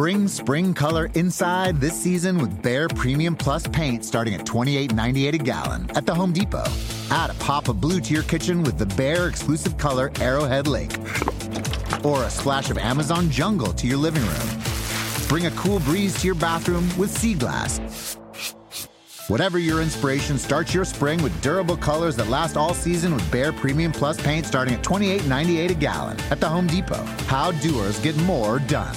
Bring spring color inside this season with Bare Premium Plus paint starting at $28.98 a gallon at the Home Depot. Add a pop of blue to your kitchen with the Bare exclusive color Arrowhead Lake. Or a splash of Amazon Jungle to your living room. Bring a cool breeze to your bathroom with Sea Glass. Whatever your inspiration, start your spring with durable colors that last all season with Bare Premium Plus paint starting at $28.98 a gallon at the Home Depot. How doers get more done.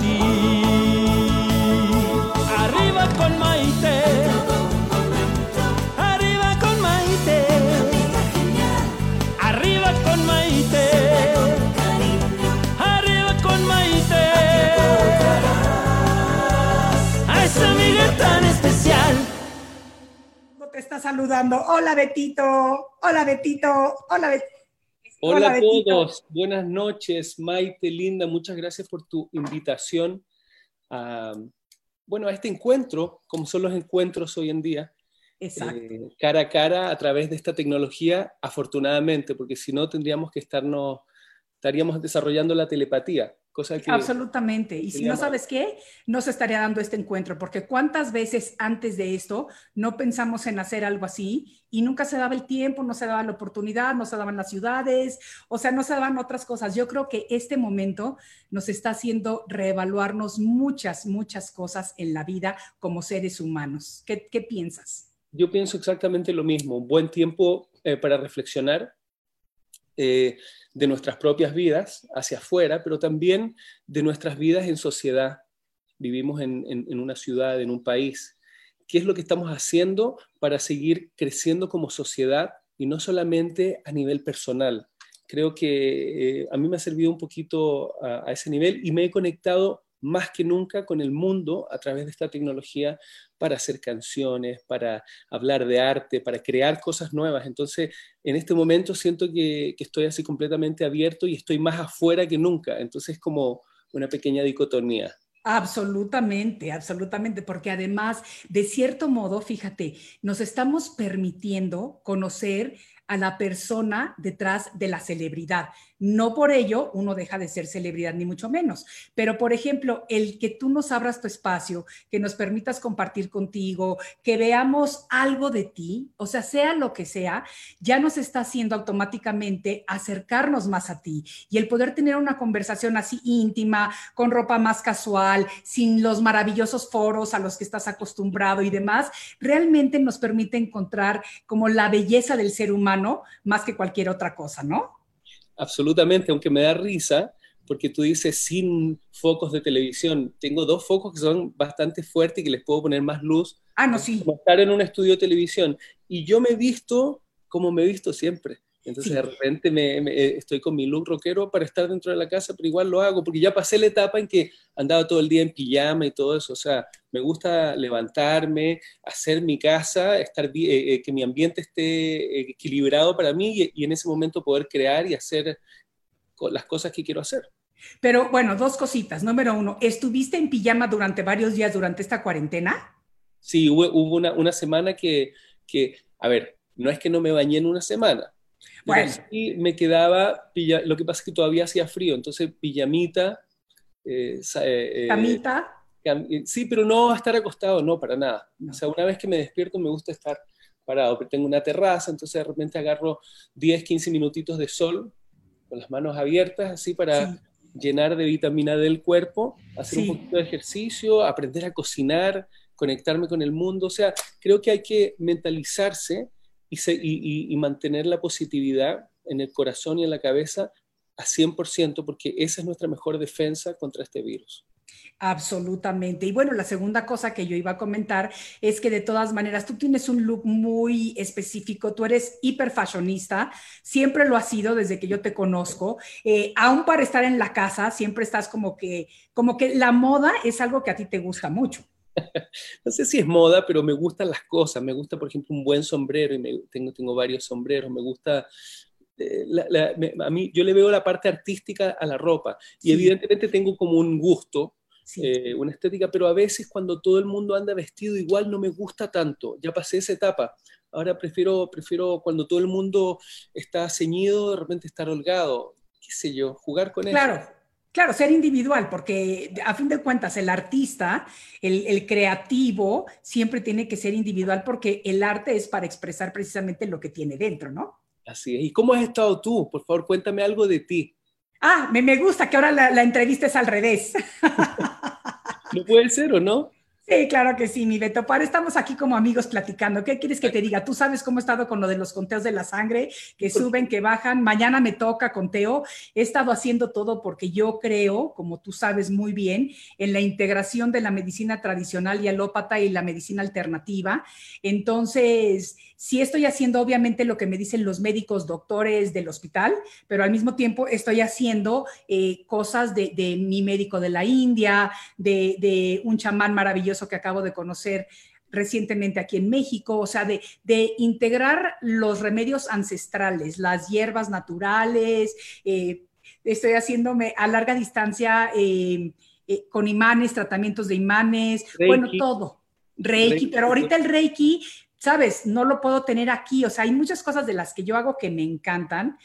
Está saludando. Hola Betito, hola Betito, hola Betito. Hola, a todos, buenas noches, Maite, linda, muchas gracias por tu invitación a, bueno, a este encuentro, como son los encuentros hoy en día, eh, cara a cara a través de esta tecnología, afortunadamente, porque si no tendríamos que estarnos, estaríamos desarrollando la telepatía, cosa que... Absolutamente. Y si no sabes qué, no se estaría dando este encuentro, porque cuántas veces antes de esto no pensamos en hacer algo así y nunca se daba el tiempo, no se daba la oportunidad, no se daban las ciudades, o sea, no se daban otras cosas. Yo creo que este momento nos está haciendo reevaluarnos muchas, muchas cosas en la vida como seres humanos. ¿Qué, qué piensas? Yo pienso exactamente lo mismo, buen tiempo eh, para reflexionar eh, de nuestras propias vidas hacia afuera, pero también de nuestras vidas en sociedad. Vivimos en, una ciudad, en un país. ¿Qué es lo que estamos haciendo para seguir creciendo como sociedad y no solamente a nivel personal? Creo que eh, a mí me ha servido un poquito a ese nivel y me he conectado más que nunca con el mundo a través de esta tecnología para hacer canciones, para hablar de arte, para crear cosas nuevas. Entonces, en este momento siento que, que estoy así completamente abierto y estoy más afuera que nunca. Entonces, es como una pequeña dicotomía. Absolutamente, absolutamente, porque además, de cierto modo, fíjate, nos estamos permitiendo conocer a la persona detrás de la celebridad. No por ello uno deja de ser celebridad, ni mucho menos. Pero, por ejemplo, el que tú nos abras tu espacio, que nos permitas compartir contigo, que veamos algo de ti, o sea, sea lo que sea, ya nos está haciendo automáticamente acercarnos más a ti. Y el poder tener una conversación así íntima, con ropa más casual, sin los maravillosos foros a los que estás acostumbrado y demás, realmente nos permite encontrar como la belleza del ser humano más que cualquier otra cosa, ¿no? Absolutamente, aunque me da risa, porque tú dices sin focos de televisión. Tengo dos focos que son bastante fuertes y que les puedo poner más luz. Ah, no, sí. Como estar en un estudio de televisión. Y yo me he visto como me he visto siempre. Entonces Sí. de repente me, me- eh, estoy con mi look rockero para estar dentro de la casa, pero igual lo hago, porque ya pasé la etapa en que andaba todo el día en pijama y todo eso. O sea, me gusta levantarme, hacer mi casa, estar eh, eh, que mi ambiente esté eh, equilibrado para mí y, y en ese momento poder crear y hacer las cosas que quiero hacer. Pero bueno, dos cositas. Número uno, ¿estuviste en pijama durante varios días durante esta cuarentena? Sí, hubo, hubo una, una semana que, que, a ver, no es que no me bañé en una semana. Bueno. sí me quedaba, pilla- lo que pasa es que todavía hacía frío, entonces pijamita, eh, eh, eh, Camita. cam- eh, sí, pero no estar acostado, no, para nada. No. O sea, una vez que me despierto me gusta estar parado, pero tengo una terraza, entonces de repente agarro 10, 15 minutitos de sol con las manos abiertas, así para, Sí. llenar de vitamina D el cuerpo, hacer un poquito de ejercicio, aprender a cocinar, conectarme con el mundo. O sea, creo que hay que mentalizarse y, mantener la positividad en el corazón y en la cabeza a 100%, porque esa es nuestra mejor defensa contra este virus. Absolutamente. Y bueno, la segunda cosa que yo iba a comentar es que de todas maneras tú tienes un look muy específico, tú eres hiper fashionista, siempre lo has sido desde que yo te conozco, eh, aún para estar en la casa, siempre estás como que, como que la moda es algo que a ti te gusta mucho. no sé si es moda, pero me gustan las cosas, me gusta por ejemplo un buen sombrero y tengo, tengo varios sombreros, me gusta eh, a mí yo le veo la parte artística a la ropa y evidentemente tengo como un gusto eh, una estética, pero a veces cuando todo el mundo anda vestido igual no me gusta tanto, ya pasé esa etapa. Ahora prefiero, prefiero cuando todo el mundo está ceñido, de repente estar holgado, qué sé yo, jugar con eso. Claro, ser individual, porque a fin de cuentas el artista, el, el, creativo, siempre tiene que ser individual porque el arte es para expresar precisamente lo que tiene dentro, ¿no? Así es. ¿Y cómo has estado tú? Por favor, cuéntame algo de ti. Ah, me, me gusta que ahora la, la entrevista es al revés. ¿No puede ser o no? Sí, claro que sí, mi Beto. Para estamos aquí como amigos platicando. ¿Qué quieres que te diga? Tú sabes cómo he estado con lo de los conteos de la sangre, que suben, que bajan. Mañana me toca conteo. He estado haciendo todo porque yo creo, como tú sabes muy bien, en la integración de la medicina tradicional y alópata y la medicina alternativa. Entonces, sí estoy haciendo obviamente lo que me dicen los médicos, doctores del hospital, pero al mismo tiempo estoy haciendo eh, cosas de, mi médico de la India, de, de un chamán maravilloso que acabo de conocer recientemente aquí en México, o sea, de, integrar los remedios ancestrales, las hierbas naturales, eh, estoy haciéndome a larga distancia eh, eh, con imanes, tratamientos de imanes, bueno, todo. Reiki, pero ahorita el Reiki sabes, no lo puedo tener aquí. O sea, hay muchas cosas de las que yo hago que me encantan,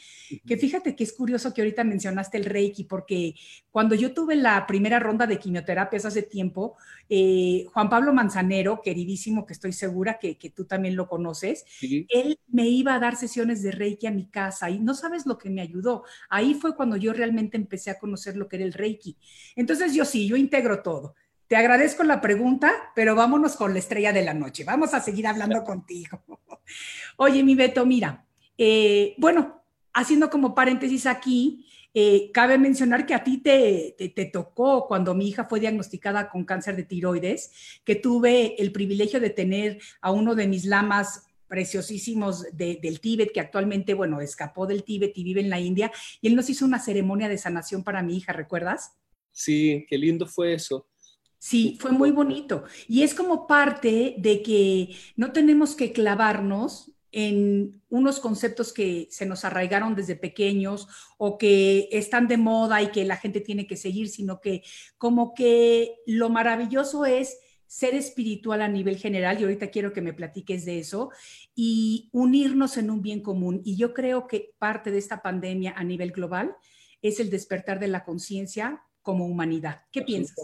que fíjate que es curioso que ahorita mencionaste el Reiki, porque cuando yo tuve la primera ronda de quimioterapias hace tiempo, eh, Juan Pablo Manzanero, queridísimo, que estoy segura que, tú también lo conoces, él me iba a dar sesiones de Reiki a mi casa y no sabes lo que me ayudó. Ahí fue cuando yo realmente empecé a conocer lo que era el Reiki. Entonces yo sí, yo integro todo te agradezco la pregunta, pero vámonos con la estrella de la noche. Vamos a seguir hablando contigo. Oye, mi Beto, mira, eh, bueno, haciendo como paréntesis aquí, eh, cabe mencionar que a ti te, te, tocó cuando mi hija fue diagnosticada con cáncer de tiroides, que tuve el privilegio de tener a uno de mis lamas preciosísimos del Tíbet, que actualmente, bueno, escapó del Tíbet y vive en la India, y él nos hizo una ceremonia de sanación para mi hija, ¿recuerdas? Sí, qué lindo fue eso. Sí, fue muy bonito. Y es como parte de que no tenemos que clavarnos en unos conceptos que se nos arraigaron desde pequeños o que están de moda y que la gente tiene que seguir, sino que como que lo maravilloso es ser espiritual a nivel general, y ahorita quiero que me platiques de eso, y unirnos en un bien común. Y yo creo que parte de esta pandemia a nivel global es el despertar de la conciencia como humanidad. ¿Qué piensas?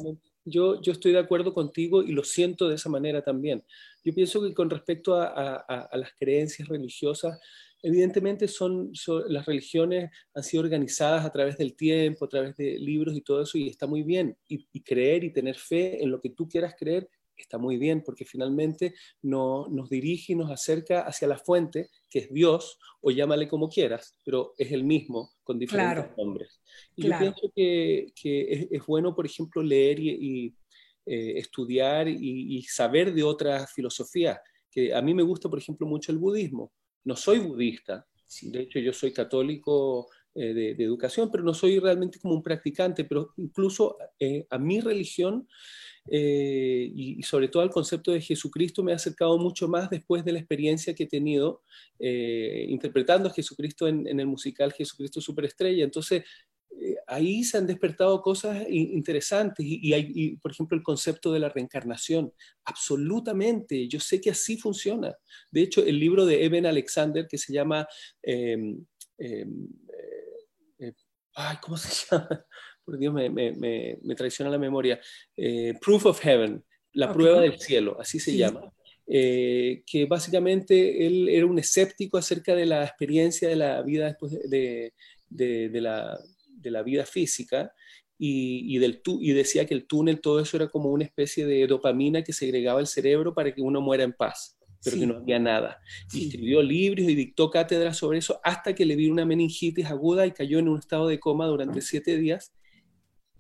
Yo, yo estoy de acuerdo contigo y lo siento de esa manera también. Yo pienso que con respecto a, las creencias religiosas, evidentemente son, las religiones han sido organizadas a través del tiempo, a través de libros y todo eso, y está muy bien. Y, creer y tener fe en lo que tú quieras creer está muy bien, porque finalmente no, nos dirige y nos acerca hacia la fuente, que es Dios, o llámale como quieras, pero es el mismo, con diferentes nombres. Y yo pienso que, que es, bueno, por ejemplo, leer y, eh, estudiar y, saber de otras filosofías, que a mí me gusta, por ejemplo, mucho el budismo. No soy budista, de hecho yo soy católico eh, de, educación, pero no soy realmente como un practicante, pero incluso eh, a mi religión eh, y, sobre todo al concepto de Jesucristo me ha acercado mucho más después de la experiencia que he tenido eh, interpretando a Jesucristo en, el musical Jesucristo Superestrella. Entonces, eh, ahí se han despertado cosas interesantes y, hay, por ejemplo, el concepto de la reencarnación. Absolutamente, yo sé que así funciona. De hecho, el libro de Eben Alexander que se llama... Em, em, ay, ¿cómo se llama? Por Dios, me, me, me, traiciona la memoria, eh, Proof of Heaven, la prueba del cielo, así se llama. Eh, que básicamente él era un escéptico acerca de la experiencia de la vida después de, de, la, la vida física y, del y decía que el túnel, todo eso era como una especie de dopamina que segregaba el cerebro para que uno muera en paz, pero que no había nada. Y escribió libros y dictó cátedras sobre eso hasta que le vino una meningitis aguda y cayó en un estado de coma durante siete días.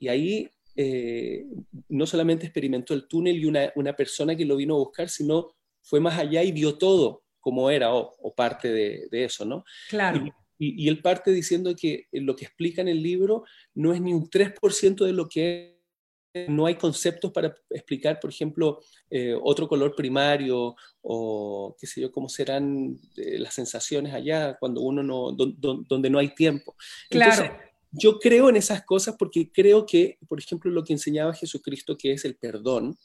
Y ahí eh, no solamente experimentó el túnel y una, una, persona que lo vino a buscar, sino fue más allá y vio todo como era o, parte de, de, eso, ¿no? Claro. Y, él parte diciendo que lo que explica en el libro no es ni un 3% de lo que no hay conceptos para explicar, por ejemplo, eh, otro color primario o qué sé yo, cómo serán eh, las sensaciones allá cuando uno no, donde no hay tiempo. Claro. Yo creo en esas cosas porque creo que, por ejemplo, lo que enseñaba Jesucristo, que es el perdón,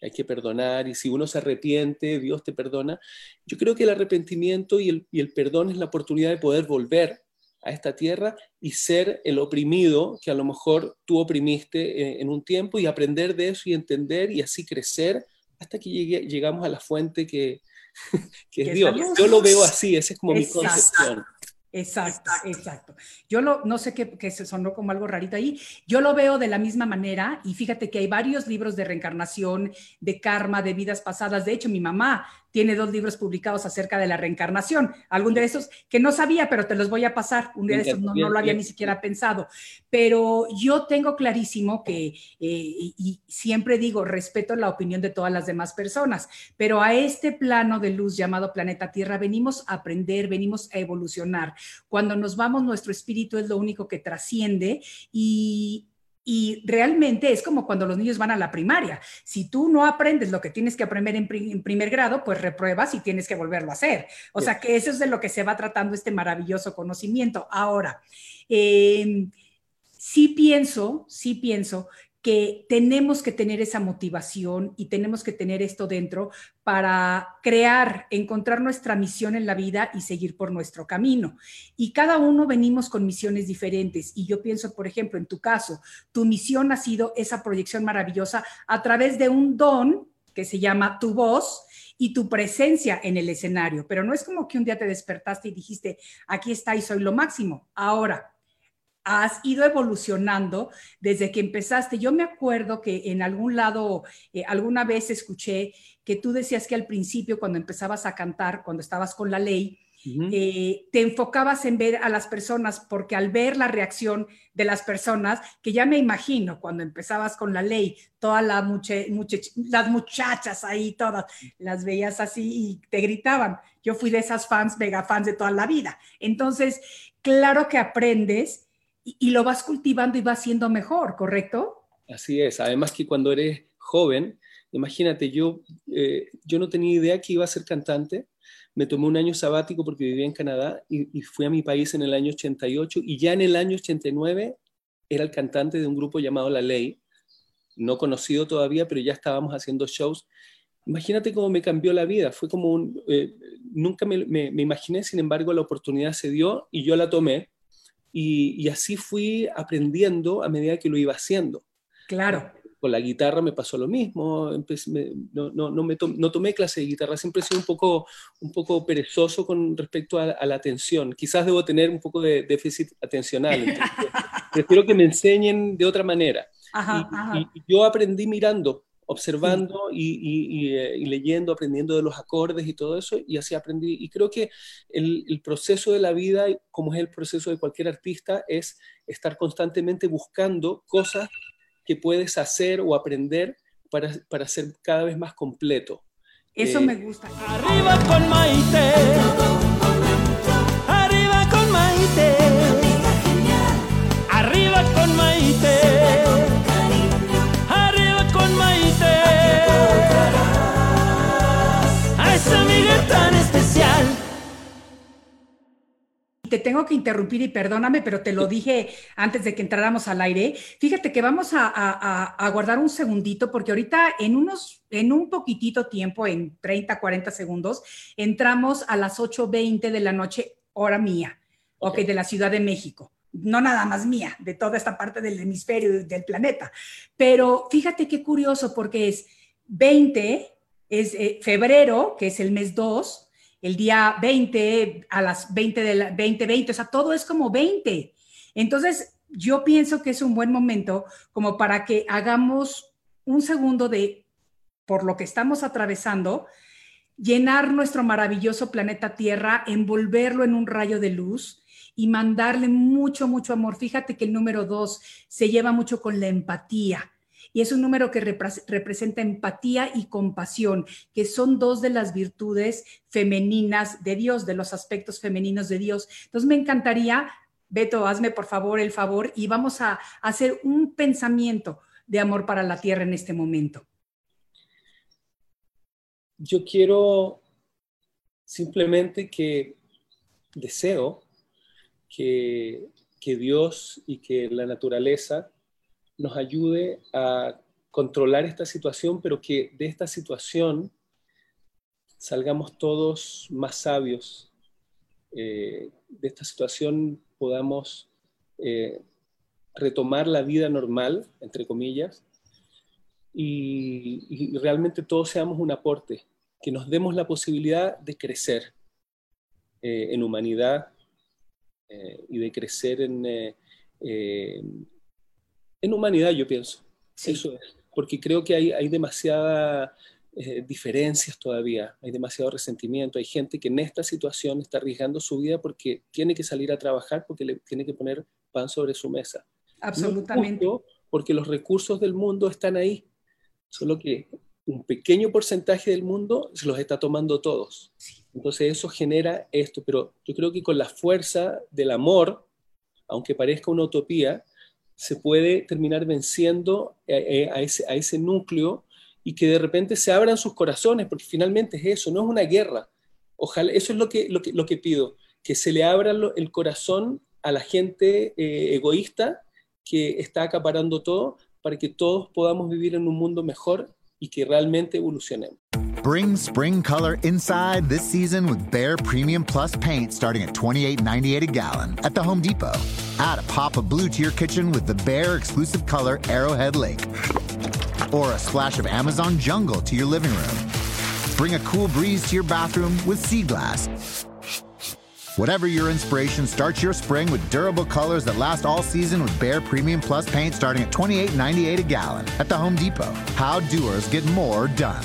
hay que perdonar y si uno se arrepiente, Dios te perdona. Yo creo que el arrepentimiento y el, perdón es la oportunidad de poder volver a esta tierra y ser el oprimido que a lo mejor tú oprimiste eh, en, un tiempo y aprender de eso y entender y así crecer hasta que llegamos a la fuente que, es Dios. Yo lo veo así, esa es como mi concepción. Exacto, exacto. Yo lo, no sé qué, que se sonó como algo rarito ahí. Yo lo veo de la misma manera y fíjate que hay varios libros de reencarnación, de karma, de vidas pasadas. De hecho, mi mamá tiene dos libros publicados acerca de la reencarnación. Algún de esos que no sabía, pero te los voy a pasar. Un de esos no, lo había ni siquiera pensado. Pero yo tengo clarísimo que, eh, y siempre digo, respeto la opinión de todas las demás personas, pero a este plano de luz llamado planeta Tierra venimos a aprender, venimos a evolucionar. Cuando nos vamos, nuestro espíritu es lo único que trasciende y y realmente es como cuando los niños van a la primaria. Si tú no aprendes lo que tienes que aprender en, primer grado, pues repruebas y tienes que volverlo a hacer. O sea que eso es de lo que se va tratando este maravilloso conocimiento. Ahora, em, sí pienso, sí pienso que tenemos que tener esa motivación y tenemos que tener esto dentro para crear, encontrar nuestra misión en la vida y seguir por nuestro camino. Y cada uno venimos con misiones diferentes. Y yo pienso, por ejemplo, en tu caso, tu misión ha sido esa proyección maravillosa a través de un don que se llama tu voz y tu presencia en el escenario. Pero no es como que un día te despertaste y dijiste, aquí está y soy lo máximo. Ahora, has ido evolucionando desde que empezaste. Yo me acuerdo que en algún lado, eh, alguna vez escuché que tú decías que al principio, cuando empezabas a cantar, cuando estabas con la ley, eh, te enfocabas en ver a las personas, porque al ver la reacción de las personas, que ya me imagino cuando empezabas con la ley, todas la las muchachas ahí, todas las veías así y te gritaban. Yo fui de esas fans, mega fans de toda la vida. Entonces, claro que aprendes y, lo vas cultivando y vas siendo mejor, ¿correcto? Así es. Además que cuando eres joven, imagínate, yo, eh, yo no tenía idea que iba a ser cantante. Me tomé un año sabático porque vivía en Canadá y, fui a mi país en el año 88 y ya en el año 89 era el cantante de un grupo llamado La Ley, no conocido todavía, pero ya estábamos haciendo shows. Imagínate cómo me cambió la vida. Fue como un... Eh, nunca me, me, imaginé, sin embargo, la oportunidad se dio y yo la tomé y, así fui aprendiendo a medida que lo iba haciendo. Claro. Con la guitarra me pasó lo mismo, no, no, no, me no tomé clase de guitarra, siempre he sido un poco, un poco perezoso con respecto a, la atención. Quizás debo tener un poco de déficit atencional, prefiero que me enseñen de otra manera. y, yo aprendí mirando, observando eh, y, leyendo, aprendiendo de los acordes y todo eso, y así aprendí. Y creo que el, proceso de la vida, como es el proceso de cualquier artista, es estar constantemente buscando cosas que puedes hacer o aprender para, para ser cada vez más completo. Eso eh, me gusta. Arriba con Maite. Arriba con Maite. Te tengo que interrumpir y perdóname, pero te lo dije antes de que entráramos al aire. Fíjate que vamos a, guardar un segundito porque ahorita en unos, en un poquitito tiempo, en 30, 40 segundos, entramos a las 8.20 de la noche, hora mía, ok, de la Ciudad de México no nada más mía, de toda esta parte del hemisferio del planeta. Pero fíjate qué curioso, porque es 20 es eh, febrero, que es el mes 2, el día 20 a las 20 de la 20, 20, o sea, todo es como 20. Entonces, yo pienso que es un buen momento como para que hagamos un segundo de por lo que estamos atravesando, llenar nuestro maravilloso planeta Tierra, envolverlo en un rayo de luz y mandarle mucho, mucho amor. Fíjate que el número dos se lleva mucho con la empatía. Y es un número que representa empatía y compasión, que son dos de las virtudes femeninas de Dios, de los aspectos femeninos de Dios. Entonces me encantaría, Beto, hazme por favor el favor y vamos a hacer un pensamiento de amor para la tierra en este momento. Yo quiero simplemente que deseo que, Dios y que la naturaleza nos ayude a controlar esta situación, pero que de esta situación salgamos todos más sabios. Eh, de esta situación podamos eh, retomar la vida normal, entre comillas, y, realmente todos seamos un aporte, que nos demos la posibilidad de crecer eh, en humanidad y de crecer en, en humanidad, yo pienso. Eso es, porque creo que hay, hay demasiadas diferencias todavía, hay demasiado resentimiento, hay gente que en esta situación está arriesgando su vida porque tiene que salir a trabajar, porque le tiene que poner pan sobre su mesa. Absolutamente. porque los recursos del mundo están ahí solo que un pequeño porcentaje del mundo se los está tomando todos. Entonces eso genera esto, pero yo creo que con la fuerza del amor, aunque parezca una utopía, se puede terminar venciendo a, ese, a ese núcleo y que de repente se abran sus corazones, porque finalmente es eso, no es una guerra. Ojalá, eso es lo que, lo que, lo que pido, que se le abra el corazón a la gente eh, egoísta que está acaparando todo, para que todos podamos vivir en un mundo mejor y que realmente evolucionemos. Bring spring color inside this season with Bare Premium Plus paint starting at $28.98 a gallon at the Home Depot. Add a pop of blue to your kitchen with the Bare exclusive color Arrowhead Lake. Or a splash of Amazon Jungle to your living room. Bring a cool breeze to your bathroom with Sea Glass Whatever your inspiration, start your spring with durable colors that last all season with Bare Premium Plus paint starting at $28.98 a gallon at the Home Depot. How doers get more done.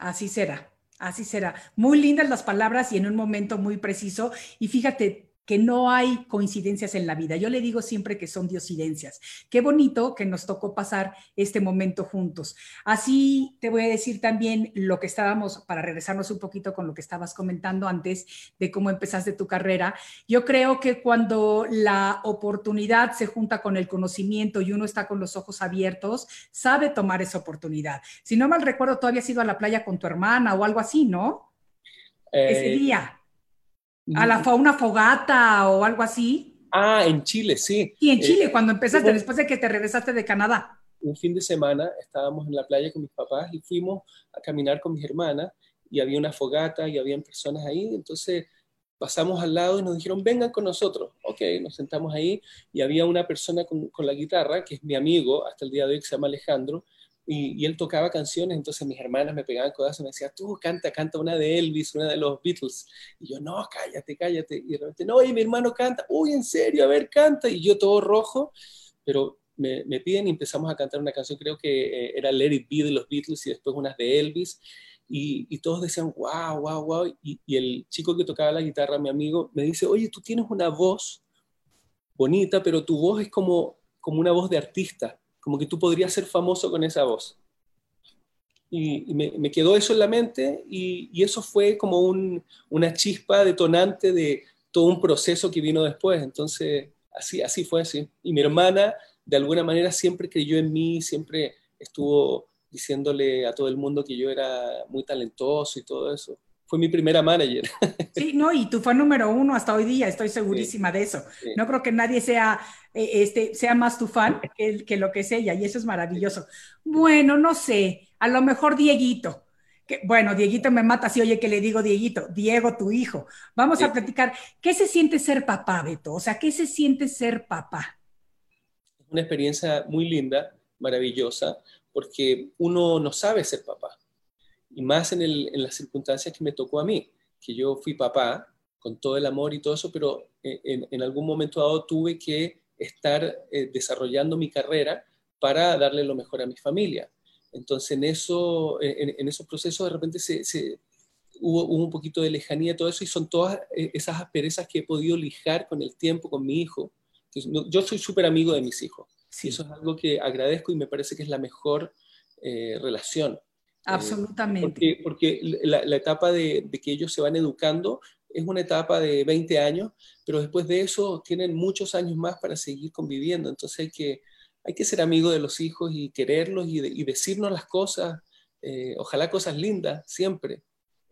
Así será, así será. Muy lindas las palabras y en un momento muy preciso. Y fíjate, que no hay coincidencias en la vida. Yo le digo siempre que son diosidencias. Qué bonito que nos tocó pasar este momento juntos. Así te voy a decir también lo que estábamos, para regresarnos un poquito con lo que estabas comentando antes de cómo empezaste tu carrera. Yo creo que cuando la oportunidad se junta con el conocimiento y uno está con los ojos abiertos, sabe tomar esa oportunidad. Si no mal recuerdo, tú habías ido a la playa con tu hermana o algo así, ¿no? Ese eh, día a la una fogata o algo así. Ah, en Chile, sí. Y en Chile, eh, cuando empezaste, después de que te regresaste de Canadá. Un fin de semana estábamos en la playa con mis papás y fuimos a caminar con mis hermanas y había una fogata y habían personas ahí, entonces pasamos al lado y nos dijeron, vengan con nosotros. Ok, nos sentamos ahí y había una persona con, con la guitarra, que es mi amigo hasta el día de hoy, que se llama Alejandro, y, él tocaba canciones, entonces mis hermanas me pegaban codazos y me decían, tú canta, canta una de Elvis, una de los Beatles. Y yo, no, cállate, cállate. Y de repente, no, y mi hermano canta, uy, en serio, a ver, canta. Y yo todo rojo, pero me, me piden y empezamos a cantar una canción, creo que eh, era Let It Be de los Beatles y después unas de Elvis. Y, y, todos decían, wow, wow, wow. Y, y, el chico que tocaba la guitarra, mi amigo, me dice, oye, tú tienes una voz bonita, pero tu voz es como, como una voz de artista como que tú podrías ser famoso con esa voz. Y, me, quedó eso en la mente y, eso fue como una chispa detonante de todo un proceso que vino después. Entonces, así, así fue así. Y mi hermana, de alguna manera, siempre creyó en mí, siempre estuvo diciéndole a todo el mundo que yo era muy talentoso y todo eso. Fue mi primera manager. Sí, no, y tú fue número uno hasta hoy día, estoy segurísima de eso. No creo que nadie sea, eh, este, sea más tu fan que, que, lo que es ella, y eso es maravilloso. Bueno, no sé, a lo mejor Dieguito. Que, bueno, Dieguito me mata si oye que le digo Dieguito, Diego, tu hijo. Vamos a platicar, ¿qué se siente ser papá, Beto? O sea, ¿qué se siente ser papá? Una experiencia muy linda, maravillosa, porque uno no sabe ser papá y más en, el, en, las circunstancias que me tocó a mí, que yo fui papá con todo el amor y todo eso, pero en, en algún momento dado tuve que estar eh, desarrollando mi carrera para darle lo mejor a mi familia. Entonces en, eso, en, en esos procesos de repente se, se hubo, hubo, un poquito de lejanía, todo eso, y son todas eh, esas asperezas que he podido lijar con el tiempo, con mi hijo. Yo soy súper amigo de mis hijos, sí. y eso es algo que agradezco y me parece que es la mejor eh, relación. Eh, Absolutamente. porque, porque la, la, etapa de, de, que ellos se van educando es una etapa de 20 años, pero después de eso tienen muchos años más para seguir conviviendo. Entonces hay que, hay que ser amigo de los hijos y quererlos y, de, y decirnos las cosas, eh, ojalá cosas lindas, siempre.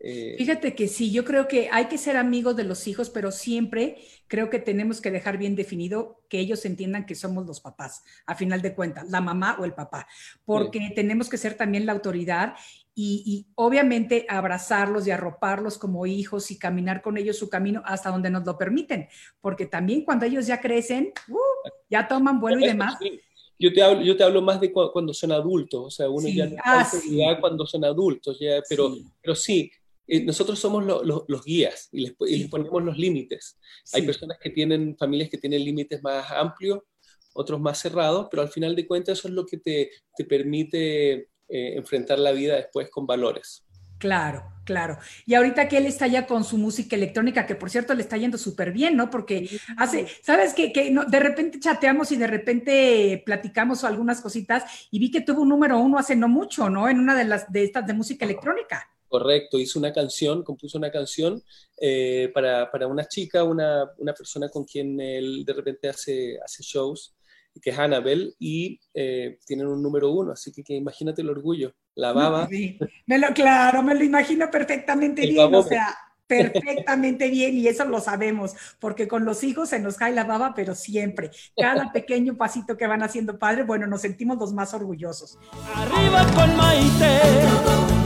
Eh, Fíjate que sí, yo creo que hay que ser amigos de los hijos, pero siempre creo que tenemos que dejar bien definido que ellos entiendan que somos los papás, a final de cuentas, la mamá o el papá, porque sí. tenemos que ser también la autoridad y, y, obviamente abrazarlos y arroparlos como hijos y caminar con ellos su camino hasta donde nos lo permiten, porque también cuando ellos ya crecen, uh, ya toman vuelo y demás. Sí. Yo te, hablo, yo te hablo más de cu cuando son adultos, o sea, uno sí. ya no ah, cuando son adultos, ya, pero, pero sí, eh, nosotros somos lo, lo, los guías y les, y les, ponemos los límites. Hay personas que tienen, familias que tienen límites más amplios, otros más cerrados, pero al final de cuentas eso es lo que te, te permite eh, enfrentar la vida después con valores. Claro, claro. Y ahorita que él está ya con su música electrónica, que por cierto le está yendo súper bien, ¿no? Porque hace, ¿sabes qué? Que no, de repente chateamos y de repente platicamos algunas cositas y vi que tuvo un número uno hace no mucho, ¿no? En una de las de estas de música electrónica. Correcto, hizo una canción, compuso una canción eh, para, para, una chica, una, una, persona con quien él de repente hace, hace shows, que es Annabelle, y eh, tienen un número uno, así que, que, imagínate el orgullo, la baba. Sí, me lo, claro, me lo imagino perfectamente el bien, o sea, perfectamente bien, y eso lo sabemos, porque con los hijos se nos cae la baba, pero siempre, cada pequeño pasito que van haciendo padre, bueno, nos sentimos los más orgullosos. Arriba con Maite. Maite.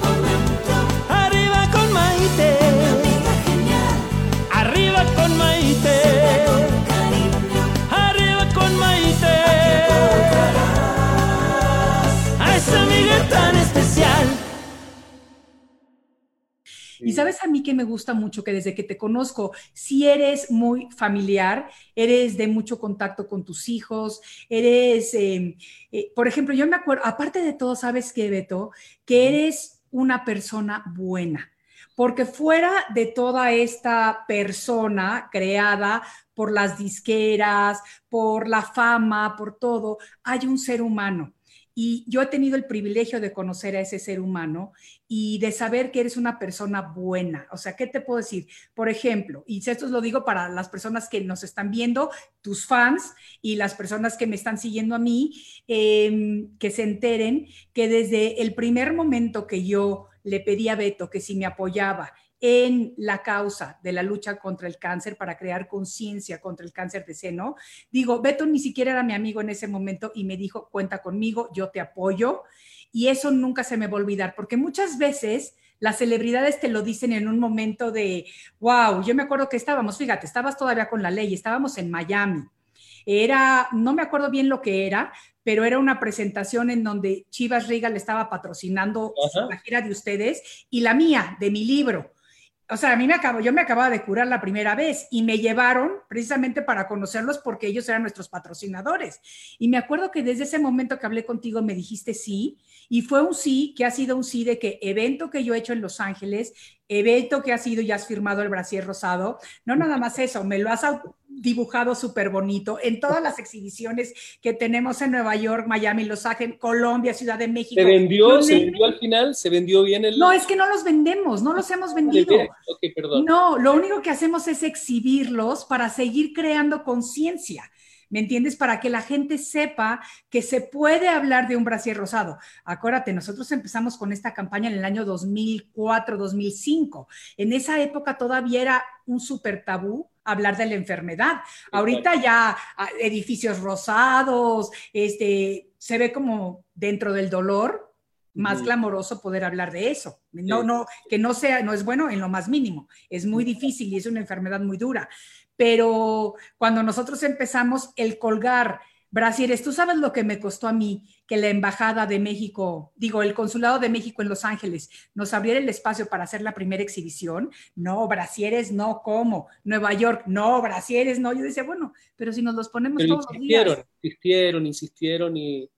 Y sabes a mí que me gusta mucho que desde que te conozco, si eres muy familiar, eres de mucho contacto con tus hijos, eres, eh, eh, por ejemplo, yo me acuerdo, aparte de todo, sabes que, Beto, que eres una persona buena porque fuera de toda esta persona creada por las disqueras, por la fama, por todo, hay un ser humano. Y yo he tenido el privilegio de conocer a ese ser humano y de saber que eres una persona buena. O sea, ¿qué te puedo decir? Por ejemplo, y esto lo digo para las personas que nos están viendo, tus fans y las personas que me están siguiendo a mí, eh, que se enteren que desde el primer momento que yo le pedí a Beto que si me apoyaba en la causa de la lucha contra el cáncer para crear conciencia contra el cáncer de seno. Digo, Beto ni siquiera era mi amigo en ese momento y me dijo, cuenta conmigo, yo te apoyo. Y eso nunca se me va a olvidar, porque muchas veces las celebridades te lo dicen en un momento de, wow, yo me acuerdo que estábamos, fíjate, estabas todavía con la ley, estábamos en Miami. Era, no me acuerdo bien lo que era, pero era una presentación en donde Chivas Regal estaba patrocinando Ajá. la gira de ustedes y la mía, de mi libro. O sea, a mí me acabo, yo me acababa de curar la primera vez y me llevaron precisamente para conocerlos porque ellos eran nuestros patrocinadores. Y me acuerdo que desde ese momento que hablé contigo me dijiste sí, y fue un sí que ha sido un sí de que evento que yo he hecho en Los Ángeles, evento que ha sido y has firmado el brasier rosado, no nada más eso, me lo has dibujado súper bonito en todas las exhibiciones que tenemos en Nueva York, Miami, Los Ángeles, Colombia, Ciudad de México. ¿Se vendió, se vendió al final? ¿Se vendió bien el...? No, es que no los vendemos, no los hemos vendido. Okay, perdón. No, lo único que hacemos es exhibirlos para seguir creando conciencia. ¿me entiendes? Para que la gente sepa que se puede hablar de un brasier rosado. Acuérdate, nosotros empezamos con esta campaña en el año 2004, 2005. En esa época todavía era un súper tabú hablar de la enfermedad. Ahorita ya ah, edificios rosados, este, se ve como dentro del dolor, más glamoroso poder hablar de eso. No, no, que no sea, no es bueno en lo más mínimo. Es muy difícil y es una enfermedad muy dura. Pero cuando nosotros empezamos el colgar brasieres, tú sabes lo que me costó a mí que la embajada de México, digo, el consulado de México en Los Ángeles nos abriera el espacio para hacer la primera exhibición. No, brasieres no, ¿cómo? Nueva York, no, brasieres no. Yo decía, bueno, pero si nos los ponemos todos los días. Insistieron, insistieron y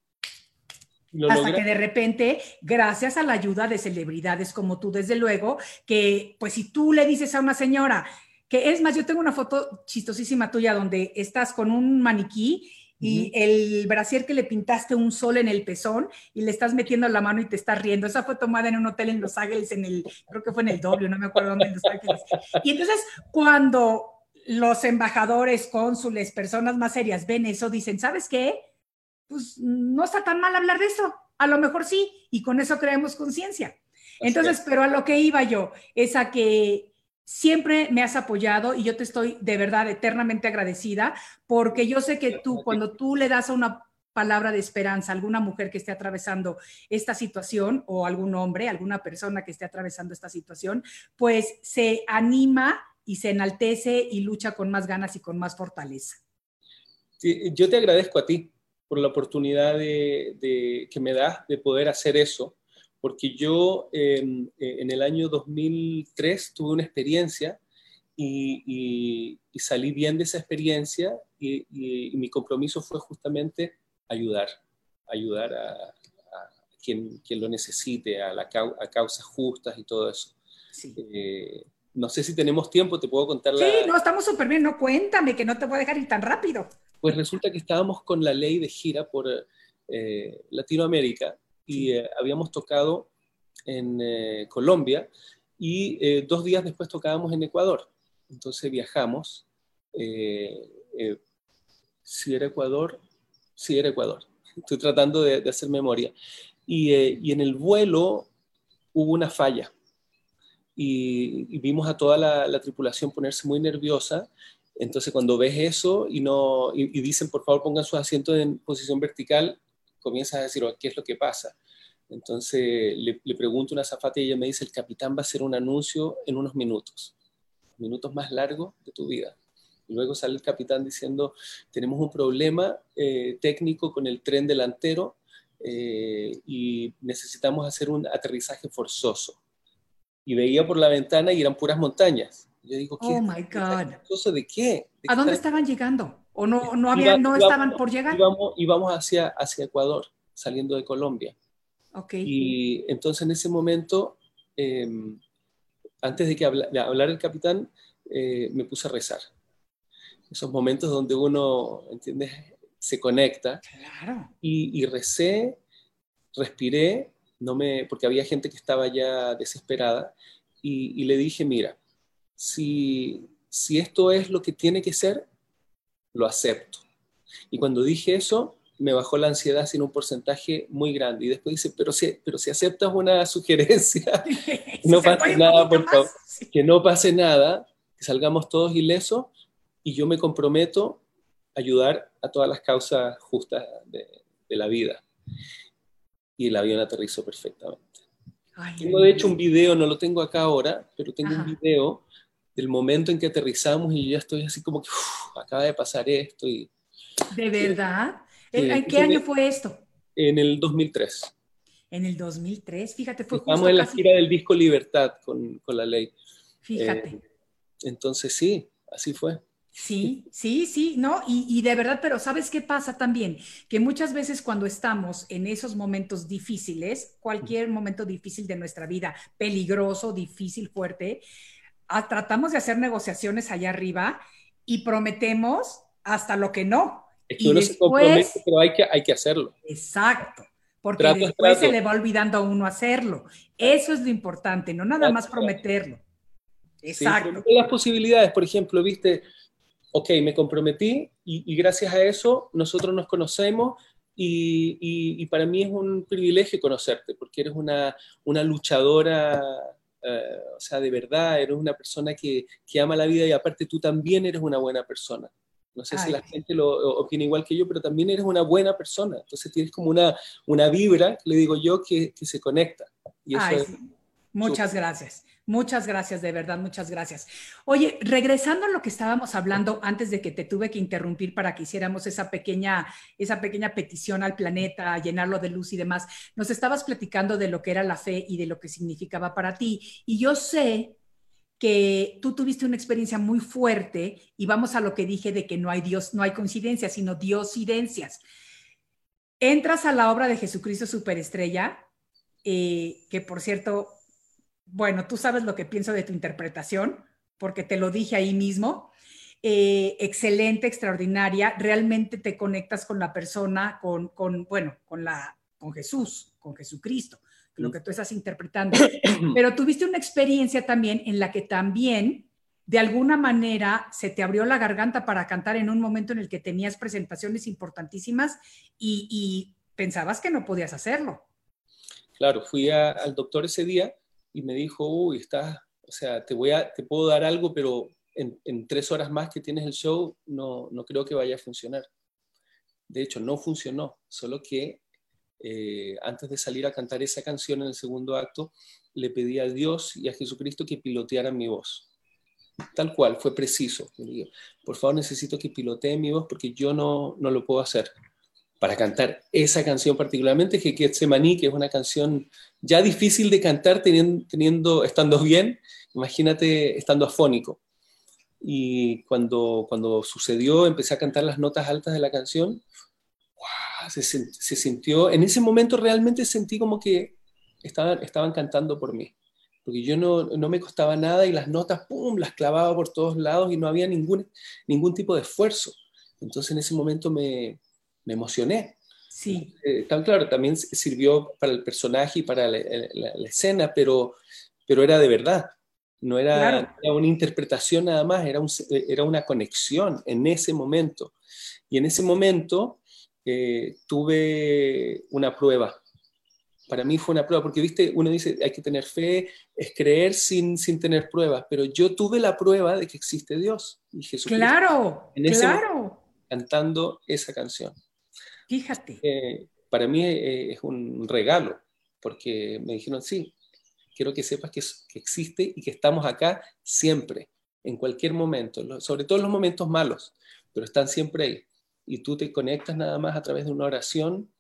hasta que de repente, gracias a la ayuda de celebridades como tú, desde luego, que pues si tú le dices a una señora, que es más, yo tengo una foto chistosísima tuya donde estás con un maniquí y el brasier que le pintaste un sol en el pezón y le estás metiendo la mano y te estás riendo. Esa fue tomada en un hotel en Los Ángeles, en el, creo que fue en el doble, no me acuerdo dónde en Los Ángeles. Y entonces, cuando los embajadores, cónsules, personas más serias ven eso, dicen, ¿sabes qué? pues no está tan mal hablar de eso. A lo mejor sí, y con eso creemos conciencia. Entonces, pero a lo que iba yo es a que siempre me has apoyado y yo te estoy de verdad eternamente agradecida porque yo sé que tú, cuando tú le das a una palabra de esperanza a alguna mujer que esté atravesando esta situación o algún hombre, alguna persona que esté atravesando esta situación, pues se anima y se enaltece y lucha con más ganas y con más fortaleza. yo te agradezco a ti por la oportunidad de, que me das de poder hacer eso, porque yo em, eh, en el año 2003 tuve una experiencia y, salí bien de esa experiencia y, mi compromiso fue justamente ayudar, ayudar a, quien, quien, lo necesite, a, la, a causas justas y todo eso. Eh, no sé si tenemos tiempo, te puedo contar la... Sí, no, estamos súper bien, no cuéntame, que no te voy a dejar ir tan rápido. Pues resulta que estábamos con la ley de gira por eh, Latinoamérica y eh, habíamos tocado en eh, Colombia y dos días después tocábamos en Ecuador. Entonces viajamos. si era Ecuador, si era Ecuador. Estoy tratando de, hacer memoria. Y, en el vuelo hubo una falla. Y, vimos a toda la, la, tripulación ponerse muy nerviosa entonces, cuando ves eso y, no, y, dicen, por favor, pongan sus asientos en posición vertical, comienzas a decir, oh, ¿qué es lo que pasa? Entonces, le, pregunto a una zafata y ella me dice, el capitán va a hacer un anuncio en unos minutos, minutos más largos de tu vida. Y luego sale el capitán diciendo, tenemos un problema eh, técnico con el tren delantero eh, y necesitamos hacer un aterrizaje forzoso. Y veía por la ventana y eran puras montañas. Yo digo, ¿qué? Oh my God. ¿De qué? ¿A dónde estaban llegando? ¿O no, no, había, no estaban por llegar? Íbamos, hacia, hacia Ecuador, saliendo de Colombia. Ok. Y entonces en ese momento, em, antes de que hablara el capitán, eh, me puse a rezar. Esos momentos donde uno, ¿entiendes? Se conecta. Claro. Y, y recé, respiré, no me, porque había gente que estaba ya desesperada, y, y le dije, mira, si, esto es lo que tiene que ser, lo acepto. Y cuando dije eso, me bajó la ansiedad sin un porcentaje muy grande. Y después dice, pero si, pero si aceptas una sugerencia, no pase nada, por favor, que no pase nada, que salgamos todos ilesos y yo me comprometo a ayudar a todas las causas justas de, la vida. Y el avión aterrizó perfectamente. tengo de hecho un video, no lo tengo acá ahora, pero tengo un video del momento en que aterrizamos y yo ya estoy así como que acaba de pasar esto. Y, ¿De verdad? ¿En qué año fue esto? En el 2003. En el 2003, fíjate, fue Estamos en la gira del disco Libertad con, con la ley. Fíjate. Eh, entonces sí, así fue. Sí, sí, sí, no, y, y, de verdad, pero ¿sabes qué pasa también? Que muchas veces cuando estamos en esos momentos difíciles, cualquier momento difícil de nuestra vida, peligroso, difícil, fuerte, tratamos de hacer negociaciones allá arriba y prometemos hasta lo que no. Es que uno se compromete, pero hay que, hay que hacerlo. Exacto, porque después se le va olvidando a uno hacerlo. Eso es lo importante, no nada más prometerlo. Exacto. las posibilidades, por ejemplo, viste, ok, me comprometí y, gracias a eso nosotros nos conocemos y, para mí es un privilegio conocerte, porque eres una, una luchadora, eh, o sea, de verdad, eres una persona que, que, ama la vida y aparte tú también eres una buena persona. No sé si la gente lo opina igual que yo, pero también eres una buena persona. Entonces tienes como una, una vibra, le digo yo, que, que se conecta. Y eso Muchas gracias. Muchas gracias, de verdad, muchas gracias. Oye, regresando a lo que estábamos hablando antes de que te tuve que interrumpir para que hiciéramos esa pequeña, esa pequeña petición al planeta, llenarlo de luz y demás, nos estabas platicando de lo que era la fe y de lo que significaba para ti. Y yo sé que tú tuviste una experiencia muy fuerte y vamos a lo que dije de que no hay Dios, no hay coincidencias, sino diosidencias. Entras a la obra de Jesucristo Superestrella, eh, que por cierto, bueno, tú sabes lo que pienso de tu interpretación, porque te lo dije ahí mismo. Eh, excelente, extraordinaria, realmente te conectas con la persona, con, con, bueno, con, la, con Jesús, con Jesucristo, lo que tú estás interpretando. Pero tuviste una experiencia también en la que también, de alguna manera, se te abrió la garganta para cantar en un momento en el que tenías presentaciones importantísimas y, y pensabas que no podías hacerlo. Claro, fui al doctor ese día y me dijo, uy, estás, o sea, te, voy a, te puedo dar algo, pero en, tres horas más que tienes el show, no, no creo que vaya a funcionar. De hecho, no funcionó, solo que eh, antes de salir a cantar esa canción en el segundo acto, le pedí a Dios y a Jesucristo que pilotearan mi voz. Tal cual, fue preciso. Por favor, necesito que pilotee mi voz porque yo no, no lo puedo hacer para cantar esa canción particularmente, que Getsemaní, que es una canción ya difícil de cantar teniendo, estando bien, imagínate estando afónico. Y cuando, cuando sucedió, empecé a cantar las notas altas de la canción, se, se, sintió, en ese momento realmente sentí como que estaban, estaban cantando por mí, porque yo no, no me costaba nada y las notas, ¡pum!, las clavaba por todos lados y no había ningún, ningún tipo de esfuerzo. Entonces en ese momento me, me emocioné. Sí. Eh, tan claro, también sirvió para el personaje y para la, escena, pero, pero era de verdad. No era, una interpretación nada más, era, un, era una conexión en ese momento. Y en ese momento eh, tuve una prueba. Para mí fue una prueba, porque viste, uno dice, hay que tener fe, es creer sin, sin tener pruebas, pero yo tuve la prueba de que existe Dios y Jesús. Claro, claro. cantando esa canción. Fíjate. Eh, para mí eh, es un regalo, porque me dijeron, sí, quiero que sepas que, que, existe y que estamos acá siempre, en cualquier momento, sobre todo en los momentos malos, pero están siempre ahí. Y tú te conectas nada más a través de una oración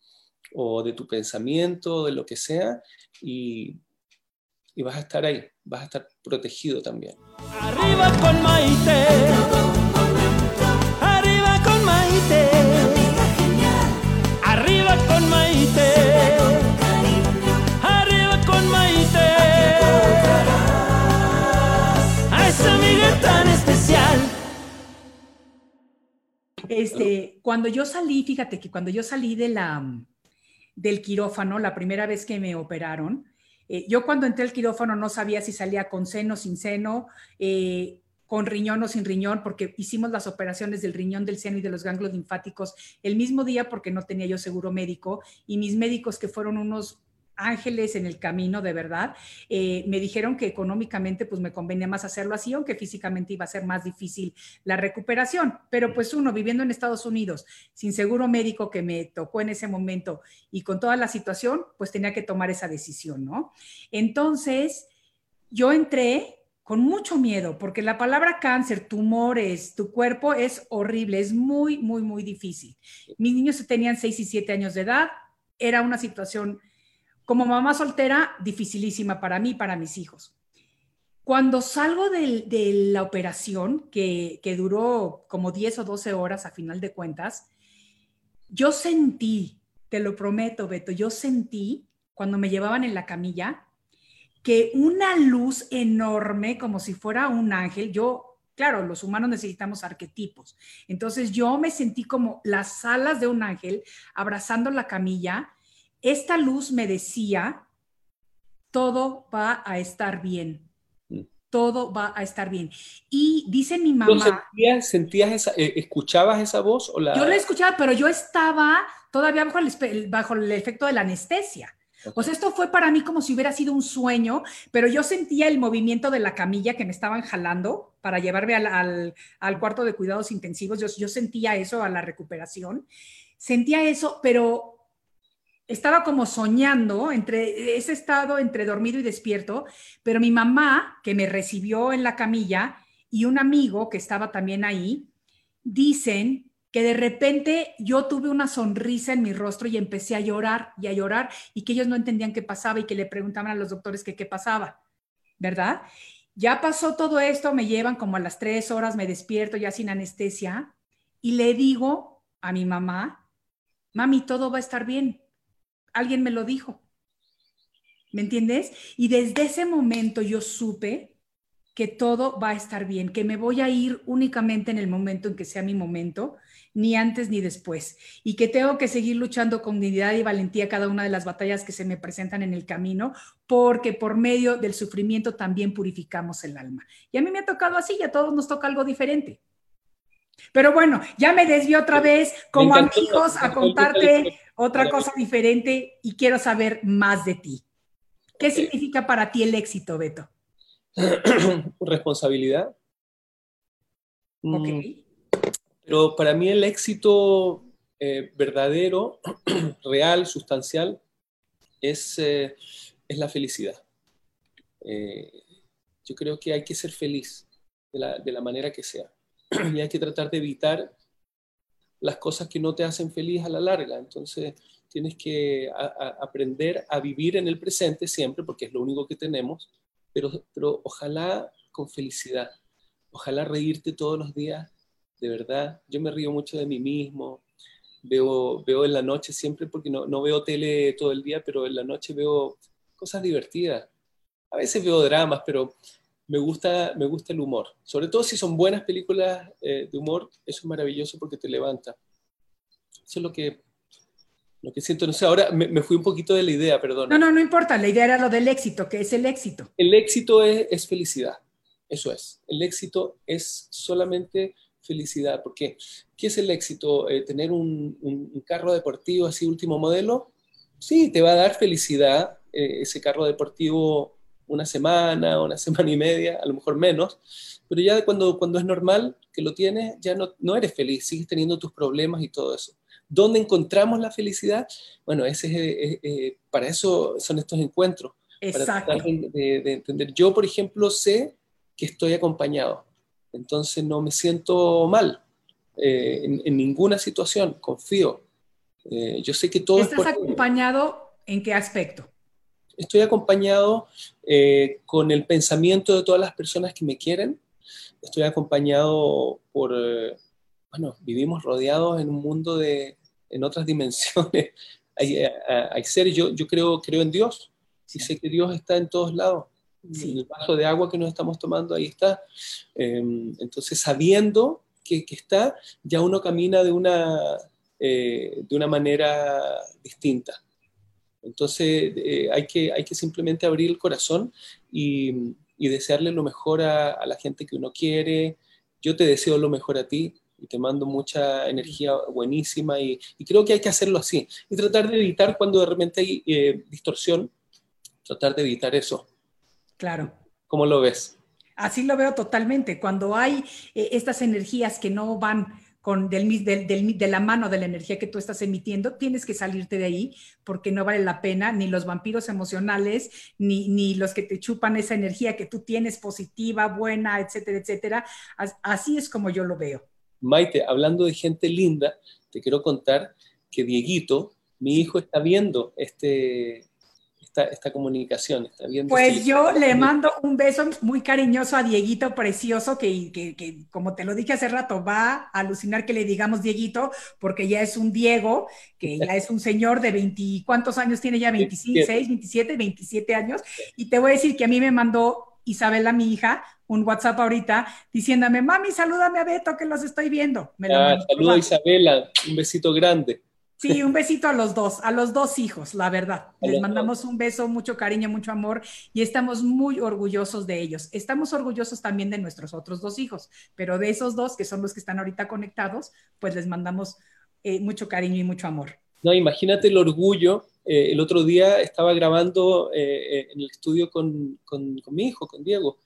o de tu pensamiento, de lo que sea, y, y vas a estar ahí, vas a estar protegido también. Arriba con Maite, Este, cuando yo salí, fíjate que cuando yo salí la, del quirófano, la primera vez que me operaron, eh, yo cuando entré al quirófano no sabía si salía con seno, sin seno, eh, con riñón o sin riñón, porque hicimos las operaciones del riñón, del seno y de los ganglios linfáticos el mismo día porque no tenía yo seguro médico y mis médicos que fueron unos ángeles en el camino, de verdad, eh, me dijeron que económicamente pues me convenía más hacerlo así, aunque físicamente iba a ser más difícil la recuperación. Pero pues uno viviendo en Estados Unidos, sin seguro médico que me tocó en ese momento y con toda la situación, pues tenía que tomar esa decisión, ¿no? Entonces, yo entré con mucho miedo, porque la palabra cáncer, tumores, tu cuerpo es horrible, es muy, muy, muy difícil. Mis niños tenían 6 y 7 años de edad, era una situación como mamá soltera dificilísima para mí para mis hijos. Cuando salgo de, la operación, que, que duró como 10 o 12 horas a final de cuentas, yo sentí, te lo prometo, Beto, yo sentí cuando me llevaban en la camilla, que una luz enorme, como si fuera un ángel, yo, claro, los humanos necesitamos arquetipos. Entonces yo me sentí como las alas de un ángel abrazando la camilla. Esta luz me decía, todo va a estar bien. todo va a estar bien. Y dice mi mamá... Sentías, sentías esa, eh, escuchabas esa voz? O la... Yo la escuchaba, pero yo estaba todavía bajo el, bajo el efecto de la anestesia. O sea, esto fue para mí como si hubiera sido un sueño, pero yo sentía el movimiento de la camilla que me estaban jalando para llevarme al, al, cuarto de cuidados intensivos. Yo, yo sentía eso a la recuperación. Sentía eso, pero estaba como soñando entre ese estado entre dormido y despierto, pero mi mamá, que me recibió en la camilla, y un amigo que estaba también ahí, dicen que de repente yo tuve una sonrisa en mi rostro y empecé a llorar y a llorar y que ellos no entendían qué pasaba y que le preguntaban a los doctores qué pasaba, ¿verdad? Ya pasó todo esto, me llevan como a las tres horas, me despierto ya sin anestesia y le digo a mi mamá, mami, todo va a estar bien, alguien me lo dijo. ¿Me entiendes? Y desde ese momento yo supe que todo va a estar bien, que me voy a ir únicamente en el momento en que sea mi momento, ni antes ni después, y que tengo que seguir luchando con dignidad y valentía cada una de las batallas que se me presentan en el camino, porque por medio del sufrimiento también purificamos el alma. Y a mí me ha tocado así, y a todos nos toca algo diferente. Pero bueno, ya me desvió otra vez como amigos a contarte otra cosa diferente y quiero saber más de ti. ¿Qué significa para ti el éxito, Beto? Responsabilidad. Ok. Mm, pero para mí el éxito eh, verdadero, real, sustancial, es, eh, es la felicidad. Eh, yo creo que hay que ser feliz de la, de la manera que sea. y hay que tratar de evitar las cosas que no te hacen feliz a la larga. Entonces, tienes que aprender a vivir en el presente siempre, porque es lo único que tenemos, pero, pero ojalá con felicidad. Ojalá reírte todos los días, de verdad. Yo me río mucho de mí mismo. Veo, veo en la noche siempre, porque no, no veo tele todo el día, pero en la noche veo cosas divertidas. A veces veo dramas, pero me gusta, me gusta el humor. Sobre todo si son buenas películas eh, de humor, eso es maravilloso porque te levanta. Eso es lo que, lo que siento. No sé, ahora me, fui un poquito de la idea, perdón. No, no, no importa. La idea era lo del éxito, que es el éxito. El éxito es, felicidad. Eso es. El éxito es solamente felicidad. Porque, ¿qué es el éxito? Eh, ¿Tener un, un, carro deportivo así último modelo? Sí, te va a dar felicidad eh, ese carro deportivo una semana, una semana y media, a lo mejor menos, pero ya cuando, cuando es normal que lo tienes, ya no, no eres feliz, sigues teniendo tus problemas y todo eso. ¿Dónde encontramos la felicidad? Bueno, ese es, eh, para eso son estos encuentros. Exacto. Para de, de, entender. Yo, por ejemplo, sé que estoy acompañado, entonces no me siento mal eh, en, ninguna situación, confío. Eh, yo sé que todo... ¿Estás acompañado en qué aspecto? Estoy acompañado eh, con el pensamiento de todas las personas que me quieren. Estoy acompañado por, eh, bueno, vivimos rodeados en un mundo de, en otras dimensiones. hay, eh, hay, seres, yo, yo creo, creo en Dios y sé que Dios está en todos lados. El vaso de agua que nos estamos tomando, ahí está. Em, entonces, sabiendo que, que, está, ya uno camina de una, de una manera distinta. Entonces eh, hay, que, hay que simplemente abrir el corazón y, desearle lo mejor a, la gente que uno quiere. Yo te deseo lo mejor a ti y te mando mucha energía buenísima y, creo que hay que hacerlo así y tratar de evitar cuando de repente hay eh, distorsión, tratar de evitar eso. Claro. ¿Cómo lo ves? Así lo veo totalmente. Cuando hay eh, estas energías que no van del, de la mano de la energía que tú estás emitiendo, tienes que salirte de ahí porque no vale la pena ni los vampiros emocionales, ni, ni los que te chupan esa energía que tú tienes positiva, buena, etcétera, etcétera. Así es como yo lo veo. Maite, hablando de gente linda, te quiero contar que Dieguito, mi hijo, está viendo este, esta, comunicación. Está bien pues yo le mando un beso muy cariñoso a Dieguito precioso, que, que, como te lo dije hace rato, va a alucinar que le digamos Dieguito, porque ya es un Diego, que ya es un señor de 20, ¿cuántos años tiene ya? 26, 27, 27 años. Y te voy a decir que a mí me mandó Isabela, mi hija, un WhatsApp ahorita diciéndome, mami, salúdame a Beto que los estoy viendo. Me ah, saludo a Isabela, un besito grande. Sí, un besito a los dos, a los dos hijos, la verdad. Les mandamos un beso, mucho cariño, mucho amor y estamos muy orgullosos de ellos. Estamos orgullosos también de nuestros otros dos hijos, pero de esos dos, que son los que están ahorita conectados, pues les mandamos eh, mucho cariño y mucho amor. No, imagínate el orgullo. Eh, el otro día estaba grabando eh, en el estudio con, con, mi hijo, con Diego,